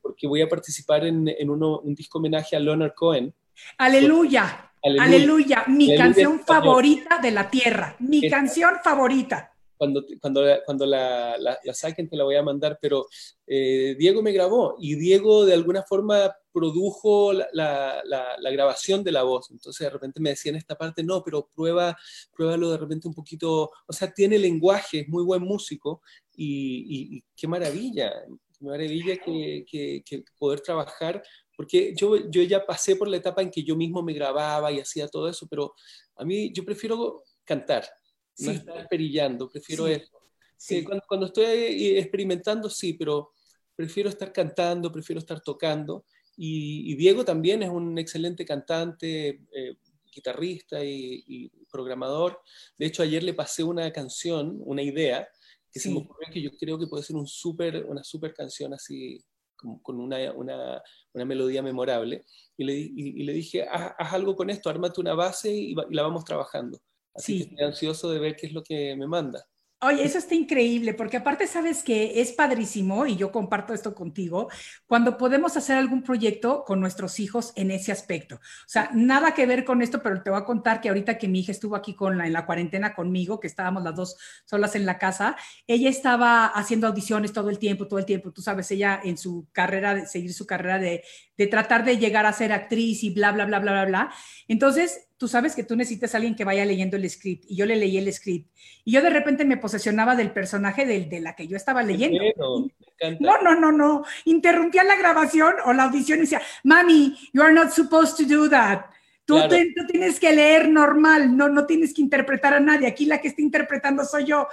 porque voy a participar en, en uno, un disco homenaje a Leonard Cohen. Aleluya. Aleluya. Mi canción favorita de la tierra. Mi canción favorita. Cuando, cuando, cuando la, la, saquen te la voy a mandar, pero eh, Diego me grabó y Diego de alguna forma produjo la, la, grabación de la voz. Entonces de repente me decía en esta parte, no, pero prueba, pruébalo de repente un poquito, o sea, tiene lenguaje, es muy buen músico y, qué maravilla, qué maravilla que, que, que poder trabajar porque yo, yo ya pasé por la etapa en que yo mismo me grababa y hacía todo eso, pero a mí yo prefiero cantar, no estar perillando, prefiero eso. Sí. Cuando, cuando, estoy experimentando, sí, pero prefiero estar cantando, prefiero estar tocando. Y, Diego también es un excelente cantante, eh, guitarrista y, programador. De hecho, ayer le pasé una canción, una idea, que se me ocurrió que yo creo que puede ser un super, una super canción así con una, una, una, melodía memorable, y le, y, le dije, haz, algo con esto, ármate una base y, la vamos trabajando. Así que estoy ansioso de ver qué es lo que me manda. Oye, eso está increíble, porque aparte sabes que es padrísimo, y yo comparto esto contigo, cuando podemos hacer algún proyecto con nuestros hijos en ese aspecto. O sea, nada que ver con esto, pero te voy a contar que ahorita que mi hija estuvo aquí con la, en la cuarentena conmigo, que estábamos las dos solas en la casa, ella estaba haciendo audiciones todo el tiempo, todo el tiempo. Tú sabes, ella en su carrera, de seguir su carrera de, de tratar de llegar a ser actriz y bla, bla, bla, bla, bla, bla. Entonces, tú sabes que tú necesitas a alguien que vaya leyendo el script y yo le leí el script y yo de repente me posesionaba del personaje del, de la que yo estaba leyendo. no, no, no, no. Interrumpía la grabación o la audición y decía, mami, you are not supposed to do that. Tú, tienes que leer normal, no, no tienes que interpretar a nadie. Aquí la que está interpretando soy yo.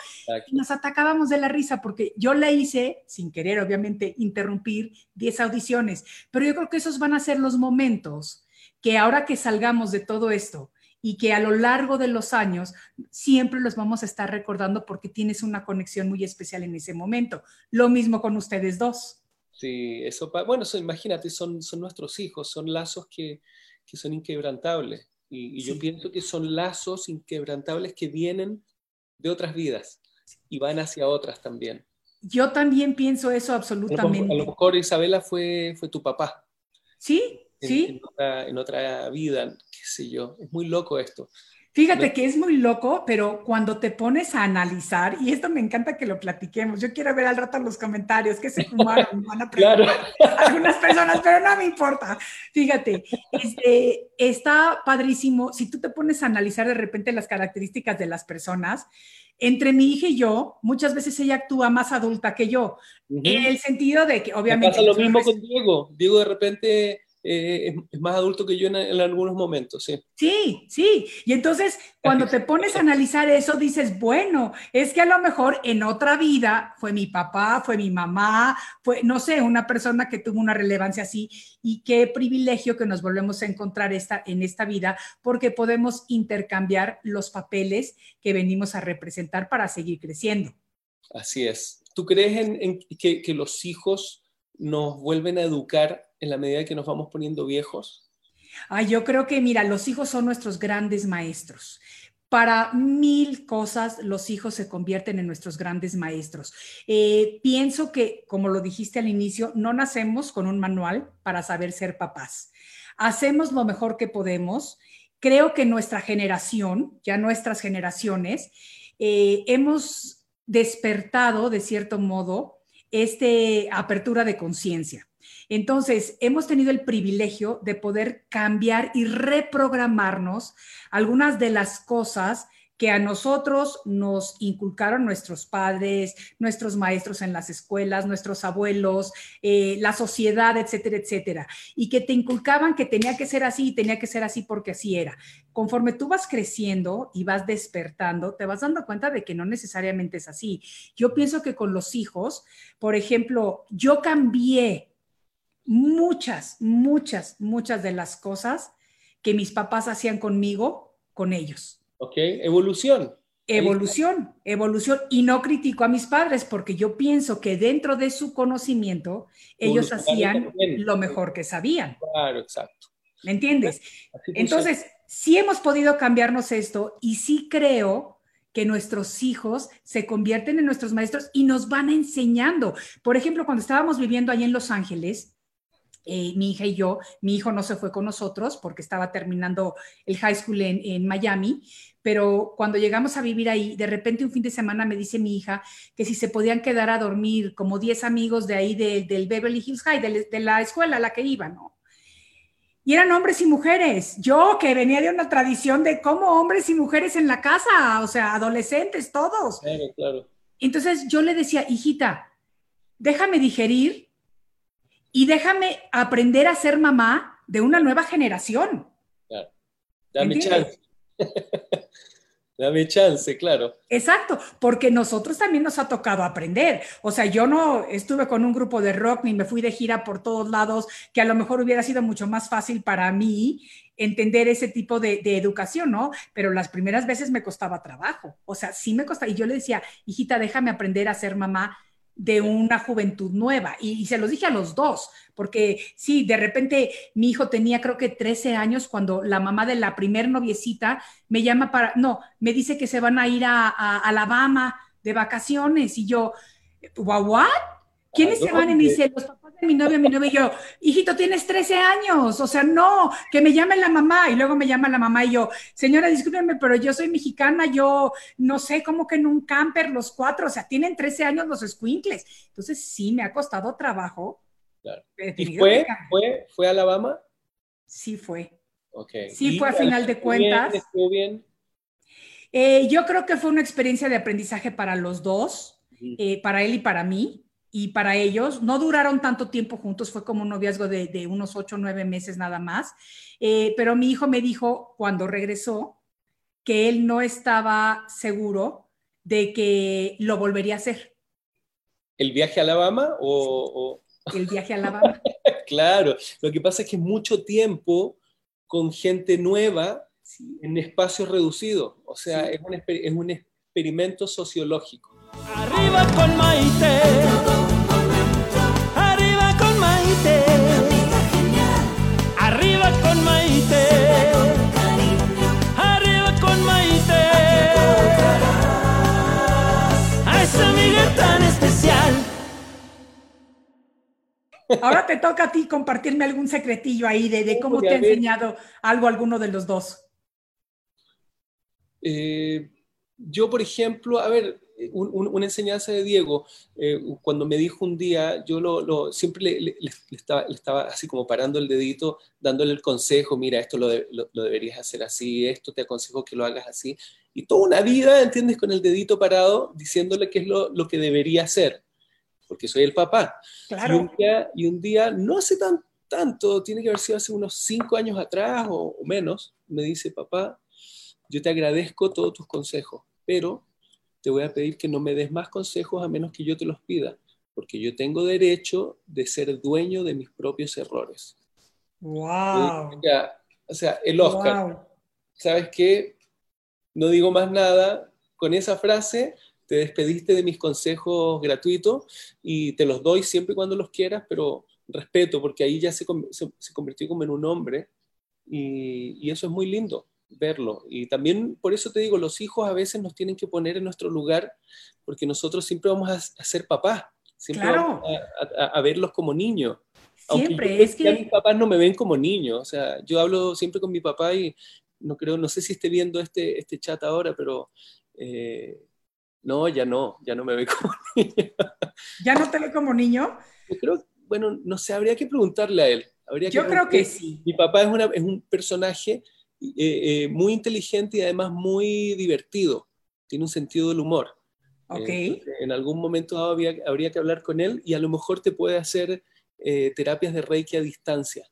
nos atacábamos de la risa porque yo la hice, sin querer obviamente interrumpir, 10 audiciones. Pero yo creo que esos van a ser los momentos que ahora que salgamos de todo esto y que a lo largo de los años siempre los vamos a estar recordando porque tienes una conexión muy especial en ese momento. Lo mismo con ustedes dos. Sí, eso, bueno, imagínate, son, son nuestros hijos, son lazos que, que son inquebrantables. Y, yo pienso que son lazos inquebrantables que vienen de otras vidas y van hacia otras también. Yo también pienso eso absolutamente. A lo mejor Isabela fue, fue tu papá. Sí, en, en, otra, vida, qué sé yo. Es muy loco esto. Fíjate que es muy loco, pero cuando te pones a analizar, y esto me encanta que lo platiquemos, yo quiero ver al rato los comentarios que se fumaron, van a claro. algunas personas, pero no me importa. Fíjate, este, está padrísimo, si tú te pones a analizar de repente las características de las personas, entre mi hija y yo, muchas veces ella actúa más adulta que yo, en el sentido de que obviamente... pasa lo mismo con Diego, Diego de repente eh, es, más adulto que yo en, algunos momentos, sí. Sí, sí. Y entonces, cuando te pones a analizar eso, dices, bueno, es que a lo mejor en otra vida fue mi papá, fue mi mamá, fue, no sé, una persona que tuvo una relevancia así. Y qué privilegio que nos volvemos a encontrar esta, en esta vida, porque podemos intercambiar los papeles que venimos a representar para seguir creciendo. Así es. ¿Tú crees en, que, que los hijos nos vuelven a educar en la medida que nos vamos poniendo viejos? Yo creo que, mira, los hijos son nuestros grandes maestros. Para mil cosas, los hijos se convierten en nuestros grandes maestros. Eh, pienso que, como lo dijiste al inicio, no nacemos con un manual para saber ser papás. Hacemos lo mejor que podemos. Creo que nuestra generación, ya nuestras generaciones, eh, hemos despertado, de cierto modo, esta apertura de conciencia. Entonces, hemos tenido el privilegio de poder cambiar y reprogramarnos algunas de las cosas que a nosotros nos inculcaron nuestros padres, nuestros maestros en las escuelas, nuestros abuelos, eh, la sociedad, etcétera, etcétera, y que te inculcaban que tenía que ser así y tenía que ser así porque así era. Conforme tú vas creciendo y vas despertando, te vas dando cuenta de que no necesariamente es así. Yo pienso que con los hijos, por ejemplo, yo cambié muchas, muchas, muchas de las cosas que mis papás hacían conmigo, con ellos. Ok, evolución. Evolución, evolución. Y no critico a mis padres porque yo pienso que dentro de su conocimiento ellos hacían lo mejor que sabían. Claro, exacto. ¿Me entiendes? Entonces, sí hemos podido cambiarnos esto y sí creo que nuestros hijos se convierten en nuestros maestros y nos van enseñando. Por ejemplo, cuando estábamos viviendo ahí en Los Ángeles, eh, mi hija y yo, mi hijo no se fue con nosotros porque estaba terminando el high school en, Miami, pero cuando llegamos a vivir ahí, de repente un fin de semana me dice mi hija que si se podían quedar a dormir como 10 amigos de ahí del Beverly Hills High, de, de, la escuela a la que iba, ¿no? Y eran hombres y mujeres. Yo que venía de una tradición de cómo hombres y mujeres en la casa, o sea, adolescentes todos. Claro, claro. Entonces yo le decía, hijita, déjame digerir y déjame aprender a ser mamá de una nueva generación. Claro. Dame chance. Dame chance, claro. Exacto, porque nosotros también nos ha tocado aprender. O sea, yo no estuve con un grupo de rock ni me fui de gira por todos lados, que a lo mejor hubiera sido mucho más fácil para mí entender ese tipo de, de, educación, ¿no? Pero las primeras veces me costaba trabajo. O sea, sí me costaba. Y yo le decía, hijita, déjame aprender a ser mamá de una juventud nueva. Y, se los dije a los dos, porque sí, de repente mi hijo tenía creo que 13 años cuando la mamá de la primer noviecita me llama para, no, me dice que se van a ir a, a Alabama de vacaciones y yo, ¿what? ¿Quiénes se van? Y me dice, los papás de mi novio, mi novio y yo, hijito, tienes 13 años, o sea, no, que me llame la mamá. Y luego me llama la mamá y yo, señora, discúlpeme, pero yo soy mexicana, yo no sé, cómo que en un camper los cuatro, o sea, tienen 13 años los squinkles. Entonces, sí, me ha costado trabajo. Claro. ¿Y fue, fue, fue a Alabama? Sí fue. Okay. Sí fue a final de cuentas. Bien, ¿Estuvo bien? Eh, yo creo que fue una experiencia de aprendizaje para los dos, eh, para él y para mí y para ellos no duraron tanto tiempo juntos, fue como un noviazgo de, unos ocho o nueve meses nada más, eh, pero mi hijo me dijo cuando regresó que él no estaba seguro de que lo volvería a hacer. ¿El viaje a Alabama o...? El viaje a Alabama. claro, lo que pasa es que es mucho tiempo con gente nueva en espacios reducidos, o sea, es, un, es un experimento sociológico. Arriba con Maite. Ahora te toca a ti compartirme algún secretillo ahí de, de cómo te ha enseñado algo alguno de los dos. Eh, yo, por ejemplo, a ver, una enseñanza de Diego, eh, cuando me dijo un día, yo lo, siempre le, estaba, así como parando el dedito, dándole el consejo, mira, esto lo, deberías hacer así, esto te aconsejo que lo hagas así, y toda una vida, ¿entiendes? Con el dedito parado, diciéndole qué es lo, que debería hacer, porque soy el papá. Claro. Y, un día, y un día, no hace tan, tanto, tiene que haber sido hace unos cinco años atrás o menos, me dice, papá, yo te agradezco todos tus consejos, pero te voy a pedir que no me des más consejos a menos que yo te los pida, porque yo tengo derecho de ser dueño de mis propios errores. ¡Wow! O sea, el Oscar, ¿sabes qué? No digo más nada. Con esa frase te despediste de mis consejos gratuitos y te los doy siempre cuando los quieras, pero respeto, porque ahí ya se, se, convirtió como en un hombre y, y eso es muy lindo verlo. Y también por eso te digo, los hijos a veces nos tienen que poner en nuestro lugar, porque nosotros siempre vamos a, ser papás, siempre vamos a, verlos como niños. Siempre, es que... mis papás no me ven como niño, o sea, yo hablo siempre con mi papá y no creo, no sé si esté viendo este, este chat ahora, pero eh, no, ya no, ya no me ve como niño. ¿Ya no te ve como niño? Yo creo, bueno, no sé, habría que preguntarle a él. Habría yo creo que sí. Mi papá es, una, es un personaje eh, eh, muy inteligente y además muy divertido. Tiene un sentido del humor. Ok. en algún momento habría, habría, que hablar con él y a lo mejor te puede hacer eh, terapias de Reiki a distancia.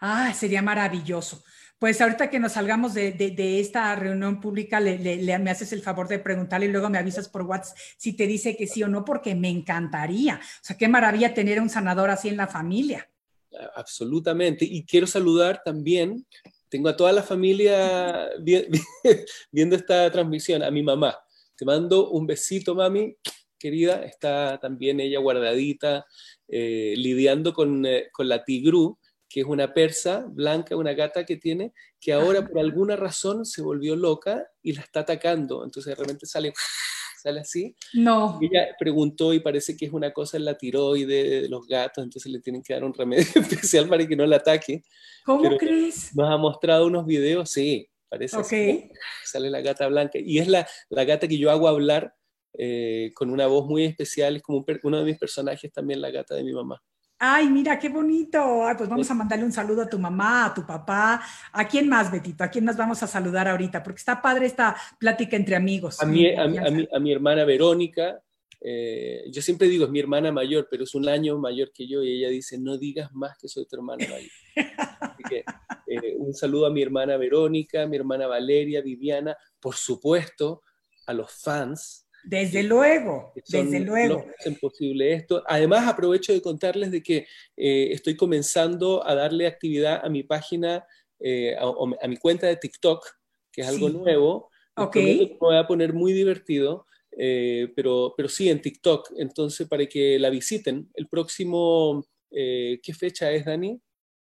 Ah, sería maravilloso. Pues ahorita que nos salgamos de, de, esta reunión pública, le, le, me haces el favor de preguntarle y luego me avisas por WhatsApp si te dice que sí o no, porque me encantaría. O sea, qué maravilla tener un sanador así en la familia. Absolutamente. Y quiero saludar también tengo a toda la familia viendo esta transmisión, a mi mamá. Te mando un besito, mami, querida. Está también ella guardadita, eh, lidiando con, eh, con la tigrú, que es una persa blanca, una gata que tiene, que ahora por alguna razón se volvió loca y la está atacando. Entonces de repente sale sale así. No. ella preguntó y parece que es una cosa en la tiroide de los gatos, entonces le tienen que dar un remedio especial para que no la ataque. ¿Cómo crees? Nos ha mostrado unos videos, sí, parece okay. Sale la gata blanca y es la, la gata que yo hago hablar eh, con una voz muy especial, es como uno de mis personajes también, la gata de mi mamá. Ay, mira, qué bonito. Ay, pues vamos a mandarle un saludo a tu mamá, a tu papá. ¿A quién más, Betito? ¿A quién más vamos a saludar ahorita? Porque está padre esta plática entre amigos. A mi, a, mi, a mi, hermana Verónica. Eh, yo siempre digo, es mi hermana mayor, pero es un año mayor que yo y ella dice, no digas más que soy tu hermana mayor. Así que eh, un saludo a mi hermana Verónica, mi hermana Valeria, Viviana, por supuesto, a los fans desde luego, desde luego. Es posible esto. Además, aprovecho de contarles de que eh, estoy comenzando a darle actividad a mi página, eh, a, mi cuenta de TikTok, que es algo nuevo. Ok. Me voy a poner muy divertido, eh, pero, pero sí en TikTok. Entonces, para que la visiten, el próximo, ¿qué fecha es, Dani?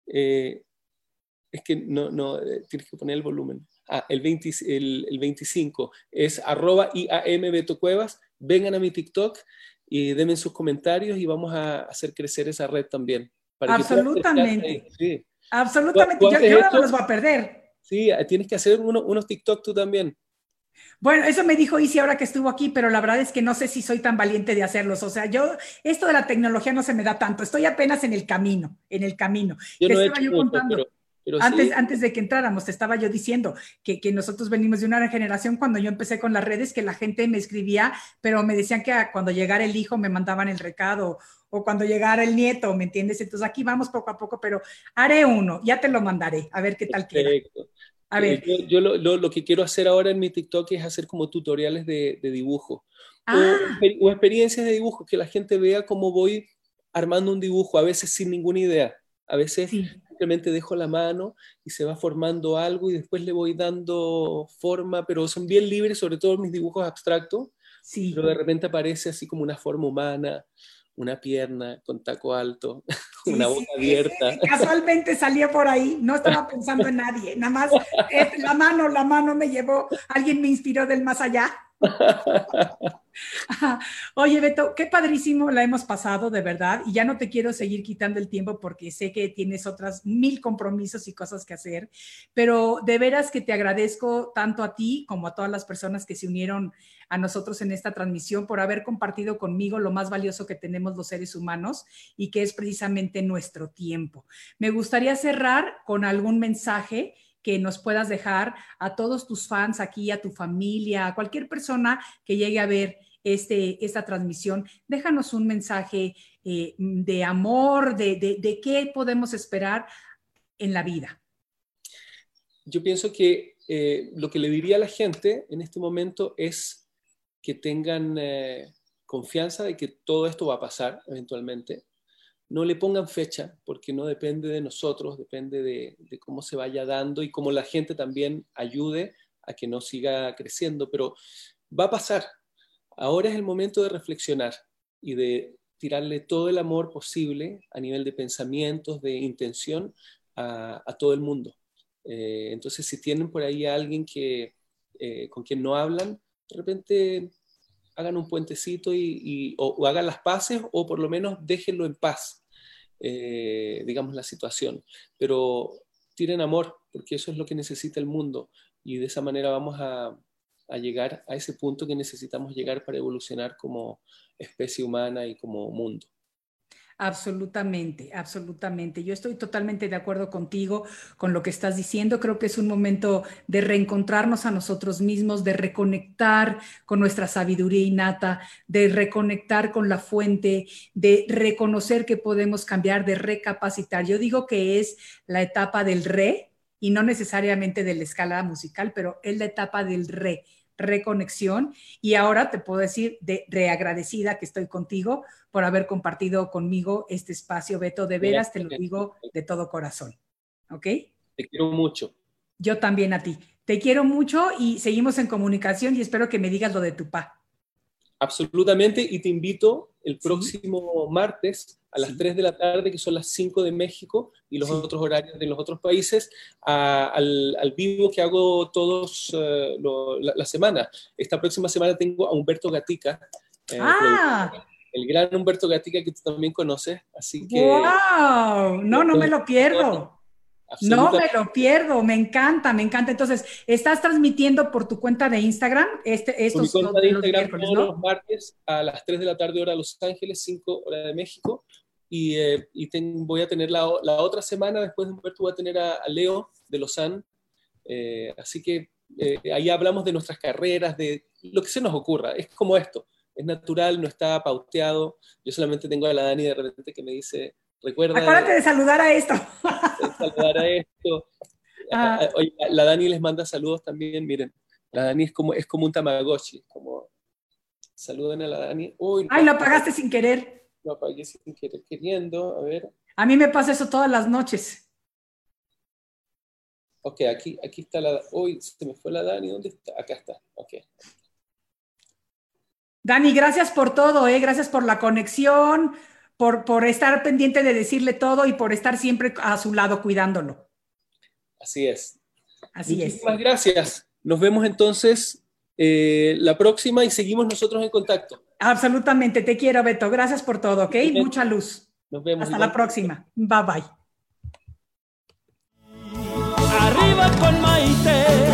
es que no, no, tienes que poner el volumen ah, el, 20, el, 25, es arroba IAM Beto Cuevas, vengan a mi TikTok y denme sus comentarios y vamos a hacer crecer esa red también. Absolutamente. Sí. Absolutamente. Yo, yo no los voy a perder. Sí, tienes que hacer unos TikTok tú también. Bueno, eso me dijo Isi ahora que estuvo aquí, pero la verdad es que no sé si soy tan valiente de hacerlos. O sea, yo, esto de la tecnología no se me da tanto. Estoy apenas en el camino, en el camino. Yo no he hecho antes, antes de que entráramos, te estaba yo diciendo que, que, nosotros venimos de una generación cuando yo empecé con las redes, que la gente me escribía, pero me decían que cuando llegara el hijo me mandaban el recado o cuando llegara el nieto, ¿me entiendes? Entonces aquí vamos poco a poco, pero haré uno, ya te lo mandaré, a ver qué tal queda. A ver. Eh, yo, lo, lo, que quiero hacer ahora en mi TikTok es hacer como tutoriales de, de dibujo ah. o, o experiencias de dibujo, que la gente vea cómo voy armando un dibujo, a veces sin ninguna idea. A veces simplemente dejo la mano y se va formando algo y después le voy dando forma, pero son bien libres, sobre todo mis dibujos abstractos. Sí. Pero de repente aparece así como una forma humana, una pierna con taco alto, una boca abierta. Casualmente salía por ahí, no estaba pensando en nadie, nada más la mano, la mano me llevó, alguien me inspiró del más allá. Oye, Beto, qué padrísimo la hemos pasado, de verdad, y ya no te quiero seguir quitando el tiempo porque sé que tienes otras mil compromisos y cosas que hacer, pero de veras que te agradezco tanto a ti como a todas las personas que se unieron a nosotros en esta transmisión por haber compartido conmigo lo más valioso que tenemos los seres humanos y que es precisamente nuestro tiempo. Me gustaría cerrar con algún mensaje que nos puedas dejar a todos tus fans aquí, a tu familia, a cualquier persona que llegue a ver este, esta transmisión. Déjanos un mensaje eh, de amor, de, qué podemos esperar en la vida. Yo pienso que eh, lo que le diría a la gente en este momento es que tengan eh, confianza de que todo esto va a pasar eventualmente, no le pongan fecha, porque no depende de nosotros, depende de, cómo se vaya dando y cómo la gente también ayude a que no siga creciendo, pero va a pasar. Ahora es el momento de reflexionar y de tirarle todo el amor posible a nivel de pensamientos, de intención a, todo el mundo. Eh, entonces, si tienen por ahí a alguien que, eh, con quien no hablan, de repente hagan un puentecito y, o, hagan las paces o por lo menos déjenlo en paz, eh, digamos, la situación. Pero tiren amor, porque eso es lo que necesita el mundo y de esa manera vamos a, a llegar a ese punto que necesitamos llegar para evolucionar como especie humana y como mundo. Absolutamente, absolutamente. Yo estoy totalmente de acuerdo contigo con lo que estás diciendo. Creo que es un momento de reencontrarnos a nosotros mismos, de reconectar con nuestra sabiduría innata, de reconectar con la fuente, de reconocer que podemos cambiar, de recapacitar. Yo digo que es la etapa del re y no necesariamente de la escala musical, pero es la etapa del re reconexión y ahora te puedo decir de reagradecida que estoy contigo por haber compartido conmigo este espacio, Beto, de veras te lo digo de todo corazón. ¿Ok? Te quiero mucho. Yo también a ti. Te quiero mucho y seguimos en comunicación y espero que me digas lo de tu pa. Absolutamente, y te invito el próximo martes a las 3 de la tarde, que son las 5 de México, y los otros horarios de los otros países, al, vivo que hago todos eh, la, semana. Esta próxima semana tengo a Humberto Gatica. Eh, ah. El gran Humberto Gatica que tú también conoces, así que... ¡Wow! No, no me lo pierdo. No me lo pierdo, me encanta, me encanta. Entonces, ¿estás transmitiendo por tu cuenta de Instagram? Este, estos por mi cuenta de Instagram todos los martes a las 3 de la tarde hora Los Ángeles, 5 hora de México. Y, eh, y voy a tener la, la, otra semana, después de Humberto, voy a tener a, Leo de Lausanne. Eh, así que eh, ahí hablamos de nuestras carreras, de lo que se nos ocurra. Es como esto, es natural, no está pauteado. Yo solamente tengo a la Dani de repente que me dice, recuerda... Acuérdate de saludar a esto. saludar a esto. Ah. Oye, la Dani les manda saludos también, miren. La Dani es como, es como un tamagotchi, como saluden a la Dani. Uy, Ay, lo apagaste sin querer. Lo apagué sin querer, queriendo, a ver. A mí me pasa eso todas las noches. Ok, aquí, aquí está la... Uy, se me fue la Dani, ¿dónde está? Acá está, ok. Dani, gracias por todo, ¿eh? gracias por la conexión, por, por estar pendiente de decirle todo y por estar siempre a su lado cuidándolo. Así es. Así Muchísimas gracias. Nos vemos entonces eh, la próxima y seguimos nosotros en contacto. Absolutamente, te quiero, Beto. Gracias por todo, ¿ok? Mucha luz. Nos vemos. Hasta la próxima. Bye bye. Arriba con Maite.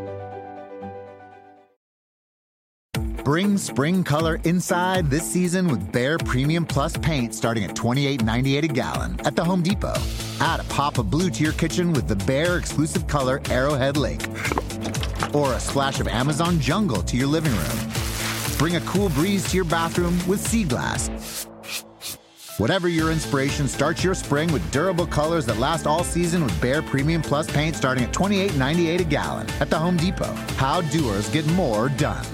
Bring spring color inside this season with Bare Premium Plus paint starting at $28.98 a gallon at the Home Depot. Add a pop of blue to your kitchen with the Bare exclusive color Arrowhead Lake. Or a splash of Amazon Jungle to your living room. Bring a cool breeze to your bathroom with Sea Glass. Whatever your inspiration, start your spring with durable colors that last all season with Bare Premium Plus paint starting at $28.98 a gallon at the Home Depot. How doers get more done.